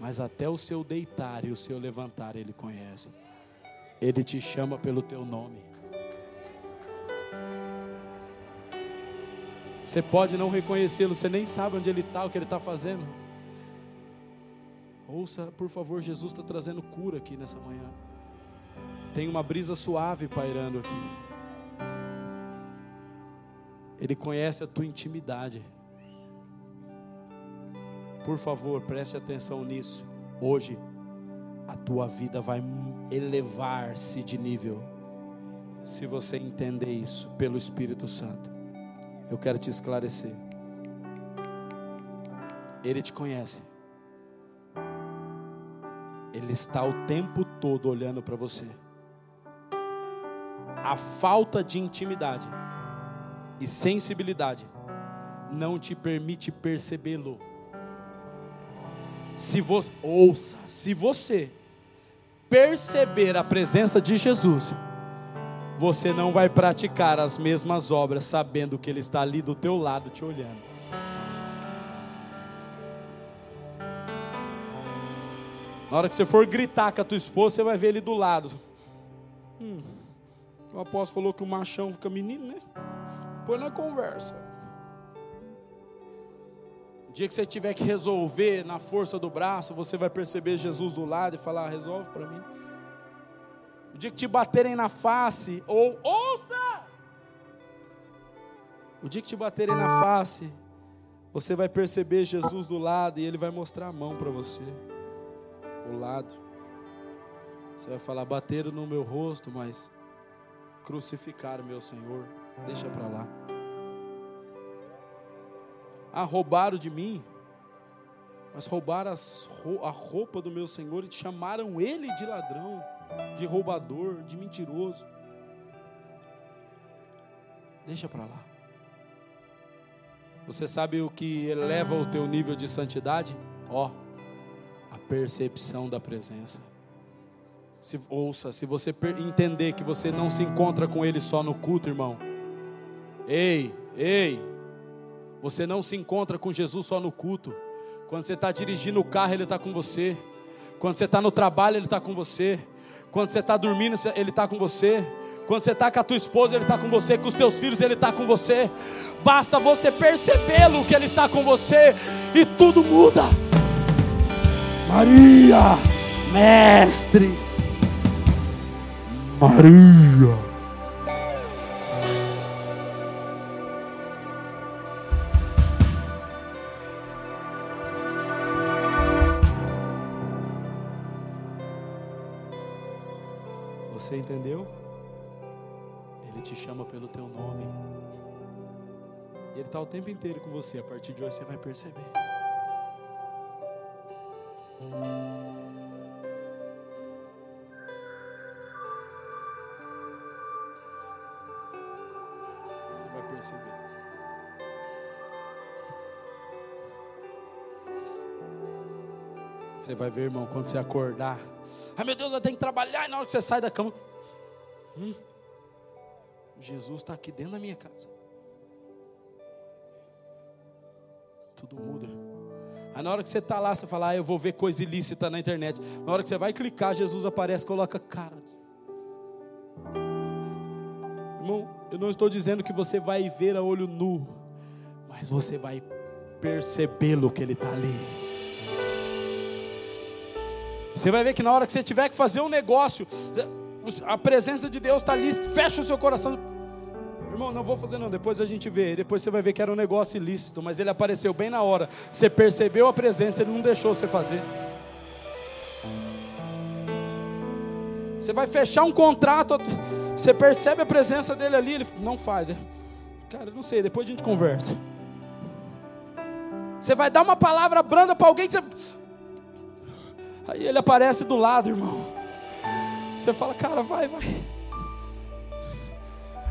mas até o seu deitar e o seu levantar ele conhece. Ele te chama pelo teu nome. Você pode não reconhecê-lo, você nem sabe onde ele está, o que ele está fazendo. Ouça, por favor, Jesus está trazendo cura aqui nessa manhã. Tem uma brisa suave pairando aqui. Ele conhece a tua intimidade. Por favor, preste atenção nisso. Hoje, a tua vida vai elevar-se de nível, se você entender isso pelo Espírito Santo eu quero te esclarecer. Ele te conhece. Ele está o tempo todo olhando para você. A falta de intimidade e sensibilidade não te permite percebê-lo. Se você ouça, se você perceber a presença de Jesus, você não vai praticar as mesmas obras sabendo que Ele está ali do teu lado te olhando. Na hora que você for gritar com a tua esposa, você vai ver ele do lado. Hum, o apóstolo falou que o machão fica menino, né? Põe na conversa. Dia que você tiver que resolver na força do braço, você vai perceber Jesus do lado e falar: resolve para mim o dia que te baterem na face, ou ouça! O dia que te baterem na face, você vai perceber Jesus do lado e ele vai mostrar a mão para você. O lado. Você vai falar: bateram no meu rosto, mas crucificaram meu Senhor. Deixa para lá. Ah, roubaram de mim, mas roubaram as, a roupa do meu Senhor e chamaram ele de ladrão de roubador, de mentiroso. Deixa para lá. Você sabe o que eleva o teu nível de santidade? Ó, a percepção da presença. Se, ouça, se você entender que você não se encontra com Ele só no culto, irmão. Ei, ei, você não se encontra com Jesus só no culto. Quando você está dirigindo o carro, Ele está com você. Quando você está no trabalho, Ele está com você. Quando você está dormindo, Ele está com você. Quando você está com a tua esposa, Ele está com você. Com os teus filhos, Ele está com você. Basta você percebê-lo que Ele está com você e tudo muda. Maria, Mestre, Maria. Entendeu? Ele te chama pelo teu nome. E Ele está o tempo inteiro com você. A partir de hoje você vai perceber. Você vai perceber. Você vai ver, irmão, quando você acordar. Ai meu Deus, eu tenho que trabalhar. E na hora que você sai da cama. Hum, Jesus está aqui dentro da minha casa. Tudo muda. Aí na hora que você está lá, você fala, ah, eu vou ver coisa ilícita na internet. Na hora que você vai clicar, Jesus aparece, coloca cara. Irmão, eu não estou dizendo que você vai ver a olho nu, mas você vai percebê-lo que ele está ali. Você vai ver que na hora que você tiver que fazer um negócio, a presença de Deus está ali, fecha o seu coração. Irmão, não vou fazer não, depois a gente vê. Depois você vai ver que era um negócio ilícito, mas ele apareceu bem na hora. Você percebeu a presença, ele não deixou você fazer. Você vai fechar um contrato, você percebe a presença dele ali, ele não faz. Cara, não sei, depois a gente conversa. Você vai dar uma palavra branda para alguém que você Aí ele aparece do lado, irmão. Você fala, cara, vai, vai.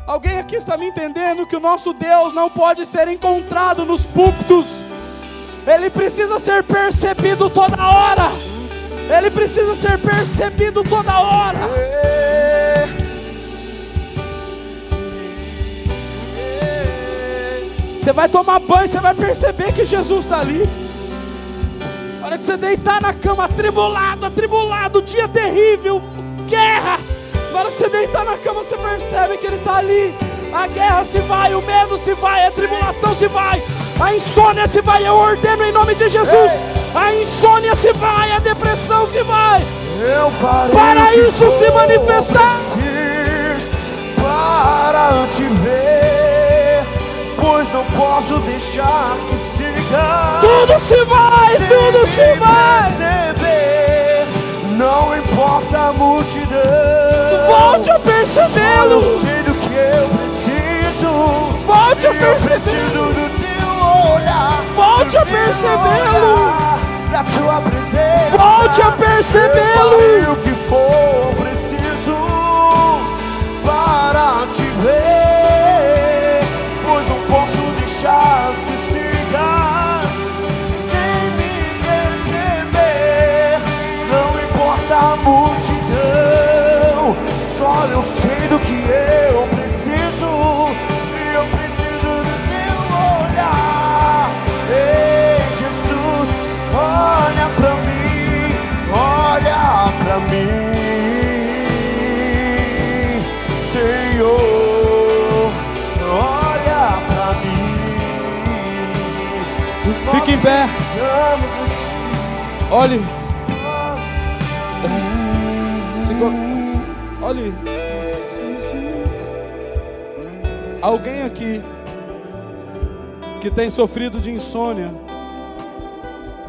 Alguém aqui está me entendendo que o nosso Deus não pode ser encontrado nos púlpitos, ele precisa ser percebido toda hora, ele precisa ser percebido toda hora. Você vai tomar banho, você vai perceber que Jesus está ali hora que você deitar na cama, atribulado, atribulado, dia terrível, guerra. Na hora que você deitar na cama, você percebe que Ele está ali. A guerra se vai, o medo se vai, a tribulação se vai, a insônia se vai. Eu ordeno em nome de Jesus. A insônia se vai, a depressão se vai. para isso se manifestar. Para te ver, pois não posso deixar que siga. Tudo se vai, tudo se vai. Não importa a multidão. Volte a percebê-lo. Eu sei do que eu preciso. Volte a. Preciso do teu olhar. Volte a percebê-lo. Da tua presença. Volte a percebê-lo. o que for preciso para te ver, pé. Olhe. Olhe. Alguém aqui que tem sofrido de insônia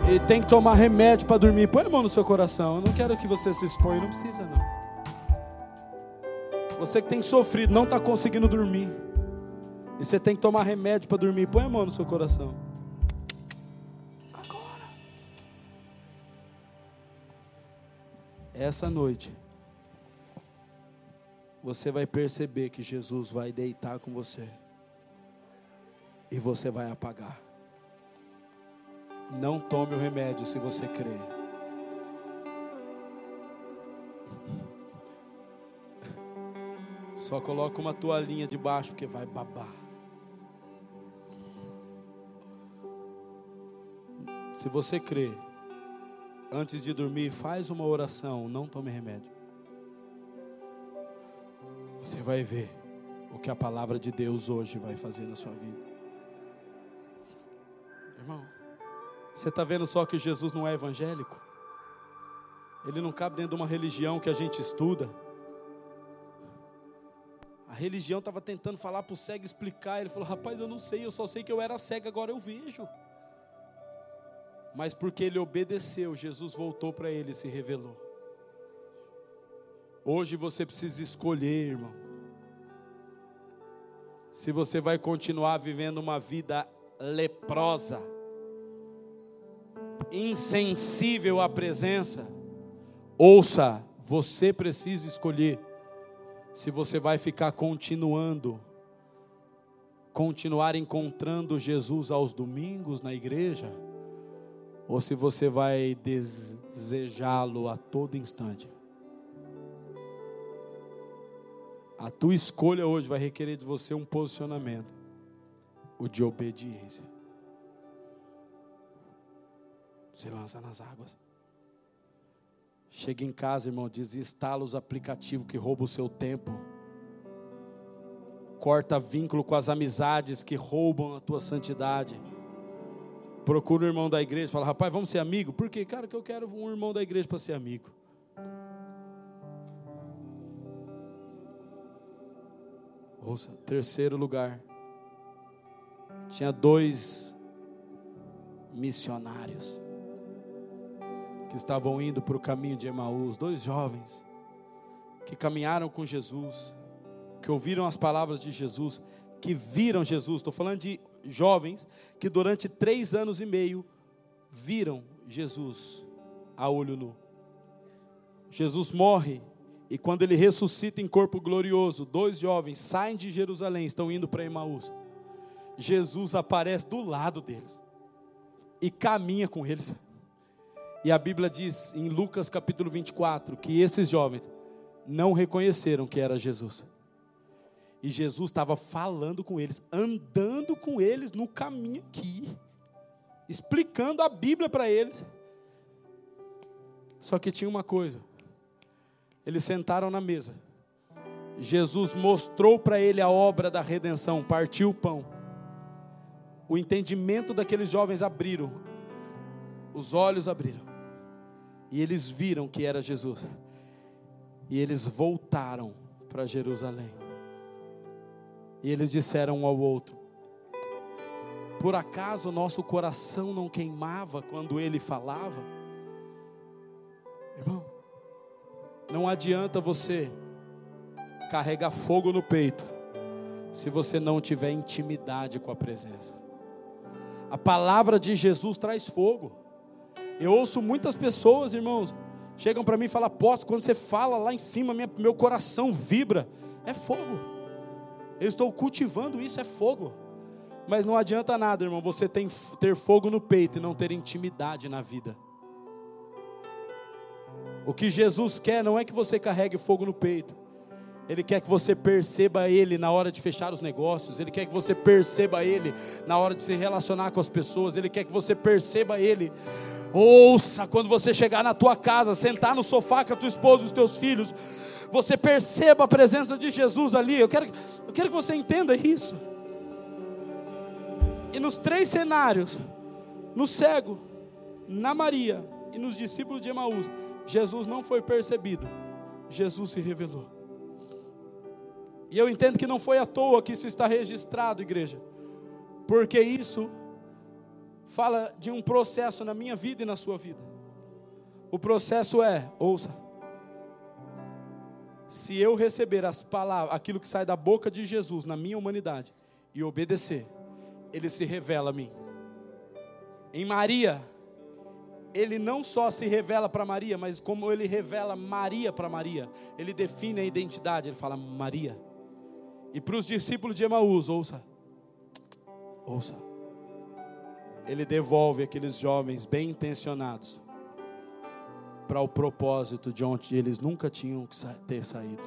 e tem que tomar remédio para dormir, põe a mão no seu coração. Eu não quero que você se exponha, não precisa não. Você que tem sofrido, não está conseguindo dormir, e você tem que tomar remédio para dormir, põe a mão no seu coração. Essa noite, você vai perceber que Jesus vai deitar com você. e você vai apagar. Não tome o remédio se você crê. Só coloca uma toalhinha debaixo porque vai babar. Se você crê, antes de dormir, faz uma oração, não tome remédio. Você vai ver o que a palavra de Deus hoje vai fazer na sua vida. Irmão, você está vendo só que Jesus não é evangélico? Ele não cabe dentro de uma religião que a gente estuda. A religião estava tentando falar para o cego explicar. Ele falou: Rapaz, eu não sei, eu só sei que eu era cego, agora eu vejo. Mas porque ele obedeceu, Jesus voltou para ele e se revelou. Hoje você precisa escolher, irmão. Se você vai continuar vivendo uma vida leprosa, insensível à presença, ouça, você precisa escolher se você vai ficar continuando, continuar encontrando Jesus aos domingos na igreja, ou se você vai desejá-lo a todo instante. A tua escolha hoje vai requerer de você um posicionamento, o de obediência. Se lança nas águas. Chega em casa, irmão, desinstala os aplicativos que roubam o seu tempo. Corta vínculo com as amizades que roubam a tua santidade. Procura um irmão da igreja, fala, rapaz, vamos ser amigo? Por quê? Cara, que eu quero um irmão da igreja para ser amigo. Ouça, terceiro lugar. Tinha dois missionários que estavam indo para o caminho de Emaús, dois jovens que caminharam com Jesus, que ouviram as palavras de Jesus, que viram Jesus. Estou falando de jovens que durante três anos e meio viram Jesus a olho nu. Jesus morre e quando ele ressuscita em corpo glorioso, dois jovens saem de Jerusalém, estão indo para Emaús. Jesus aparece do lado deles e caminha com eles. E a Bíblia diz em Lucas capítulo 24 que esses jovens não reconheceram que era Jesus. E Jesus estava falando com eles, andando com eles no caminho aqui, explicando a Bíblia para eles. Só que tinha uma coisa: eles sentaram na mesa. Jesus mostrou para ele a obra da redenção, partiu o pão. O entendimento daqueles jovens abriram, os olhos abriram, e eles viram que era Jesus. E eles voltaram para Jerusalém. E eles disseram um ao outro: Por acaso nosso coração não queimava quando ele falava? Irmão, não adianta você carregar fogo no peito se você não tiver intimidade com a presença. A palavra de Jesus traz fogo. Eu ouço muitas pessoas, irmãos, chegam para mim e falam: Apóstolo, quando você fala lá em cima, minha, meu coração vibra. É fogo. Eu estou cultivando isso, é fogo. Mas não adianta nada, irmão, você tem, ter fogo no peito e não ter intimidade na vida. O que Jesus quer não é que você carregue fogo no peito. Ele quer que você perceba Ele na hora de fechar os negócios. Ele quer que você perceba Ele na hora de se relacionar com as pessoas. Ele quer que você perceba Ele. Ouça quando você chegar na tua casa, sentar no sofá com a tua esposa e os teus filhos. Você perceba a presença de Jesus ali. Eu quero, eu quero que você entenda isso. E nos três cenários, no cego, na Maria e nos discípulos de Emaús, Jesus não foi percebido, Jesus se revelou. E eu entendo que não foi à toa que isso está registrado, igreja, porque isso fala de um processo na minha vida e na sua vida. O processo é, ouça, se eu receber as palavras, aquilo que sai da boca de Jesus na minha humanidade e obedecer, ele se revela a mim. Em Maria, ele não só se revela para Maria, mas como ele revela Maria para Maria, ele define a identidade, ele fala Maria. E para os discípulos de Emaús, ouça, Ouça. Ele devolve aqueles jovens bem intencionados para o propósito de onde eles nunca tinham que ter saído.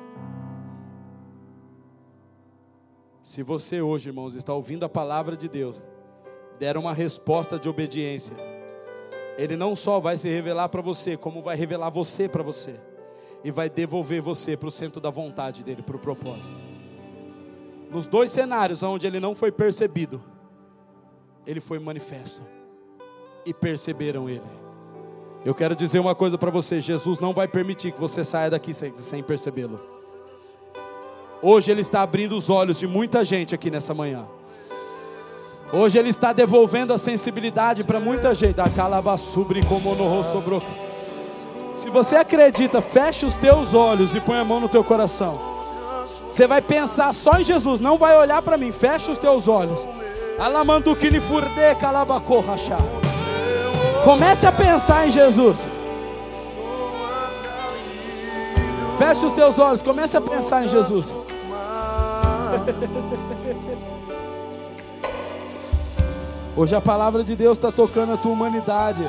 Se você hoje, irmãos, está ouvindo a palavra de Deus, der uma resposta de obediência, Ele não só vai se revelar para você, como vai revelar você para você, e vai devolver você para o centro da vontade dele, para o propósito. Nos dois cenários onde ele não foi percebido, ele foi manifesto, e perceberam ele. Eu quero dizer uma coisa para você: Jesus não vai permitir que você saia daqui sem, sem percebê-lo. Hoje Ele está abrindo os olhos de muita gente aqui nessa manhã. Hoje Ele está devolvendo a sensibilidade para muita gente. Se você acredita, feche os teus olhos e põe a mão no teu coração. Você vai pensar só em Jesus, não vai olhar para mim. Feche os teus olhos. Alamanduquini furde calabacorrachá. Comece a pensar em Jesus. Feche os teus olhos, comece a pensar em Jesus. Hoje a palavra de Deus está tocando a tua humanidade.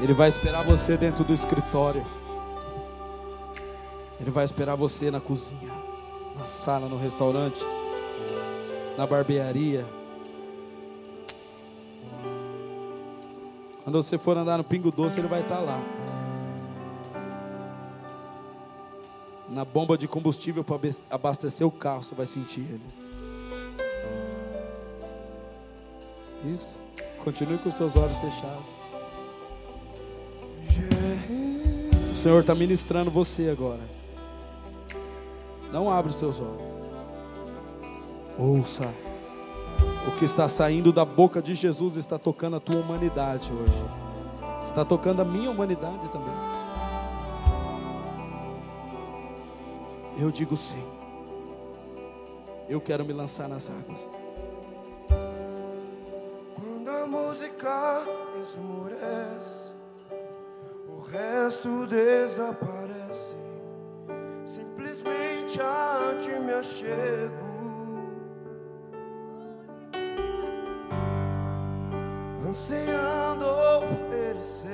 Ele vai esperar você dentro do escritório. Ele vai esperar você na cozinha na sala, no restaurante, na barbearia. Quando você for andar no Pingo Doce, ele vai estar lá. Na bomba de combustível para abastecer o carro, você vai sentir ele. Isso. Continue com os teus olhos fechados. O Senhor está ministrando você agora. Não abre os teus olhos. Ouça. O que está saindo da boca de Jesus está tocando a tua humanidade hoje. Está tocando a minha humanidade também. Eu digo sim. Eu quero me lançar nas águas. Quando a música esmurece, o resto desaparece simplesmente ti me achego. Ansiando oferecer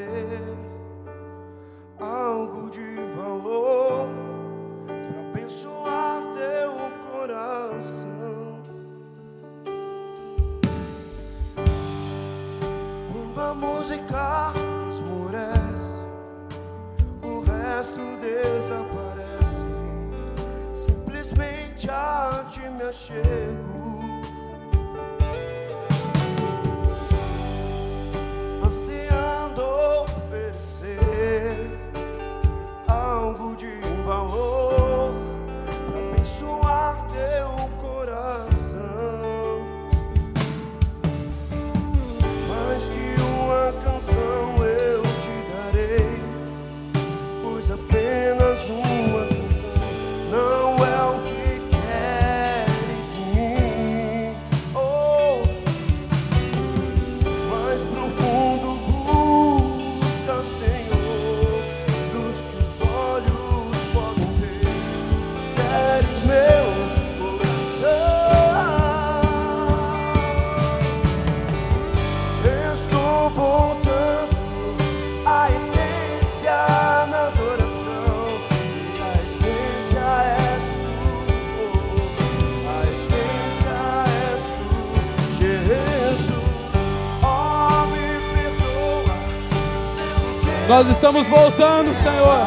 Nós estamos voltando, Senhor,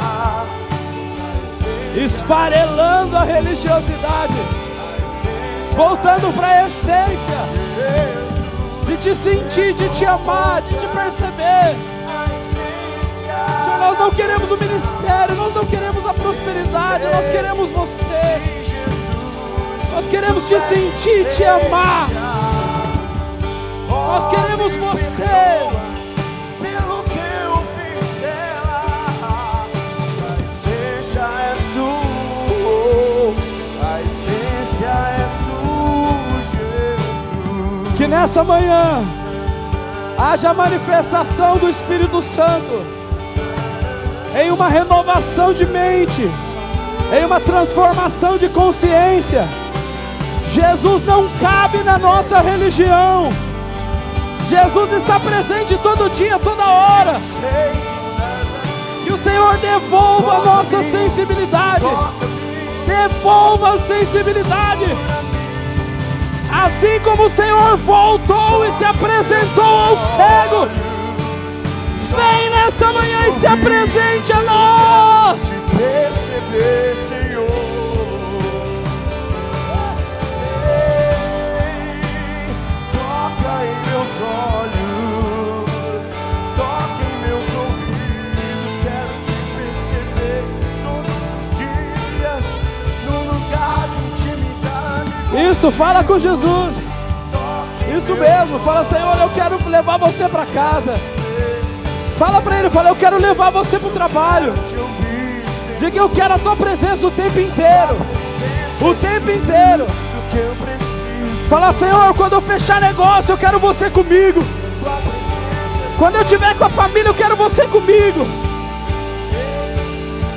esfarelando a religiosidade, voltando para a essência de te sentir, de te amar, de te perceber. Senhor, nós não queremos o ministério, nós não queremos a prosperidade, nós queremos você. Nós queremos te sentir, te amar. Nós queremos você. Nessa manhã haja manifestação do Espírito Santo em uma renovação de mente, em uma transformação de consciência. Jesus não cabe na nossa religião. Jesus está presente todo dia, toda hora. Que o Senhor devolva a nossa sensibilidade. Devolva a sensibilidade. Assim como o Senhor voltou e se apresentou ao cego, vem nessa manhã e se apresente a nós. Senhor. Toca em meus olhos, Isso, fala com Jesus. Isso mesmo. Fala, Senhor, eu quero levar você para casa. Fala para ele, fala, eu quero levar você para o trabalho. Diga, eu quero a tua presença o tempo inteiro. O tempo inteiro. Fala, Senhor, quando eu fechar negócio, eu quero você comigo. Quando eu estiver com a família, eu quero você comigo.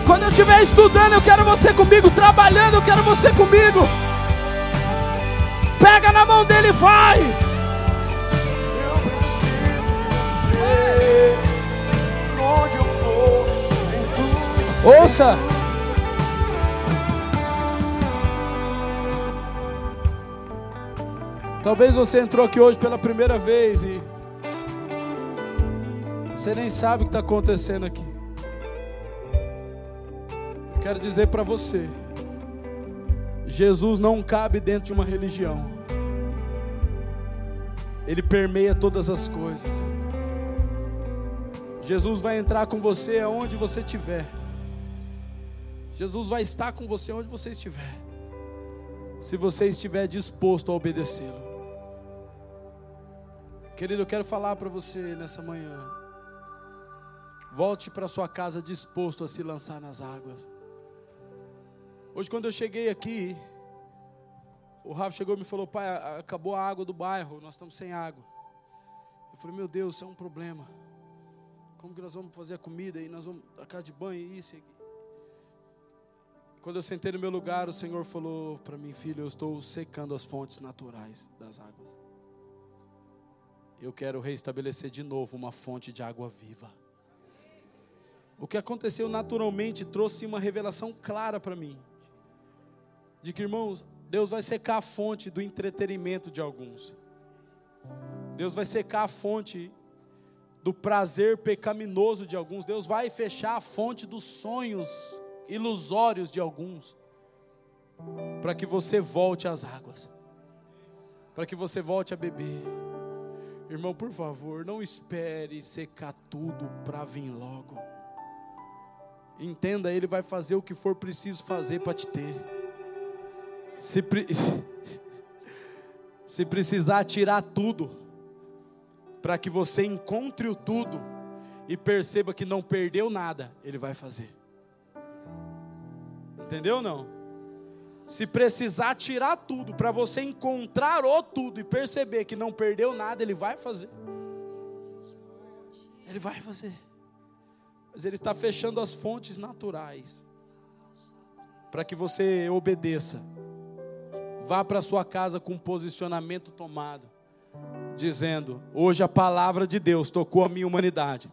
Quando eu estiver estudando, eu quero você comigo. Trabalhando, eu quero você comigo. Pega na mão dele e vai. eu preciso. Onde eu. Ouça. Talvez você entrou aqui hoje pela primeira vez e você nem sabe o que está acontecendo aqui. Quero dizer para você: Jesus não cabe dentro de uma religião, ele permeia todas as coisas. Jesus vai entrar com você aonde você estiver. Jesus vai estar com você onde você estiver. Se você estiver disposto a obedecê-lo. Querido, eu quero falar para você nessa manhã. Volte para sua casa disposto a se lançar nas águas. Hoje, quando eu cheguei aqui, o Rafa chegou e me falou: Pai, acabou a água do bairro, nós estamos sem água. Eu falei: Meu Deus, isso é um problema. Como que nós vamos fazer a comida e nós vamos a casa de banho e isso? e aquilo?" Quando eu sentei no meu lugar, o Senhor falou para mim, filho, eu estou secando as fontes naturais das águas. Eu quero restabelecer de novo uma fonte de água viva. O que aconteceu naturalmente trouxe uma revelação clara para mim. De que, irmãos, Deus vai secar a fonte do entretenimento de alguns. Deus vai secar a fonte do prazer pecaminoso de alguns. Deus vai fechar a fonte dos sonhos ilusórios de alguns. Para que você volte às águas. Para que você volte a beber. Irmão, por favor, não espere secar tudo para vir logo. Entenda, Ele vai fazer o que for preciso fazer para te ter. Se, pre... Se precisar tirar tudo, para que você encontre o tudo e perceba que não perdeu nada, Ele vai fazer. Entendeu não? Se precisar tirar tudo para você encontrar o tudo e perceber que não perdeu nada, Ele vai fazer. Ele vai fazer. Mas Ele está fechando as fontes naturais para que você obedeça. Vá para sua casa com um posicionamento tomado, dizendo: Hoje a palavra de Deus tocou a minha humanidade,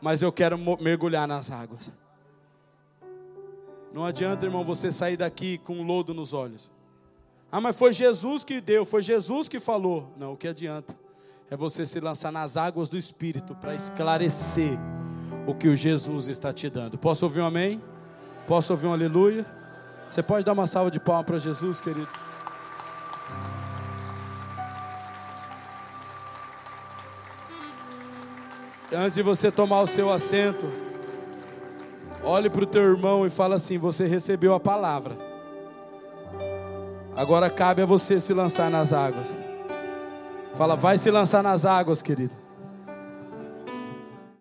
mas eu quero mergulhar nas águas. Não adianta, irmão, você sair daqui com lodo nos olhos. Ah, mas foi Jesus que deu, foi Jesus que falou. Não, o que adianta é você se lançar nas águas do Espírito para esclarecer o que o Jesus está te dando. Posso ouvir um amém? Posso ouvir um aleluia? Você pode dar uma salva de palmas para Jesus, querido? Antes de você tomar o seu assento, olhe para o teu irmão e fala assim: Você recebeu a palavra. Agora cabe a você se lançar nas águas. Fala, vai se lançar nas águas, querido.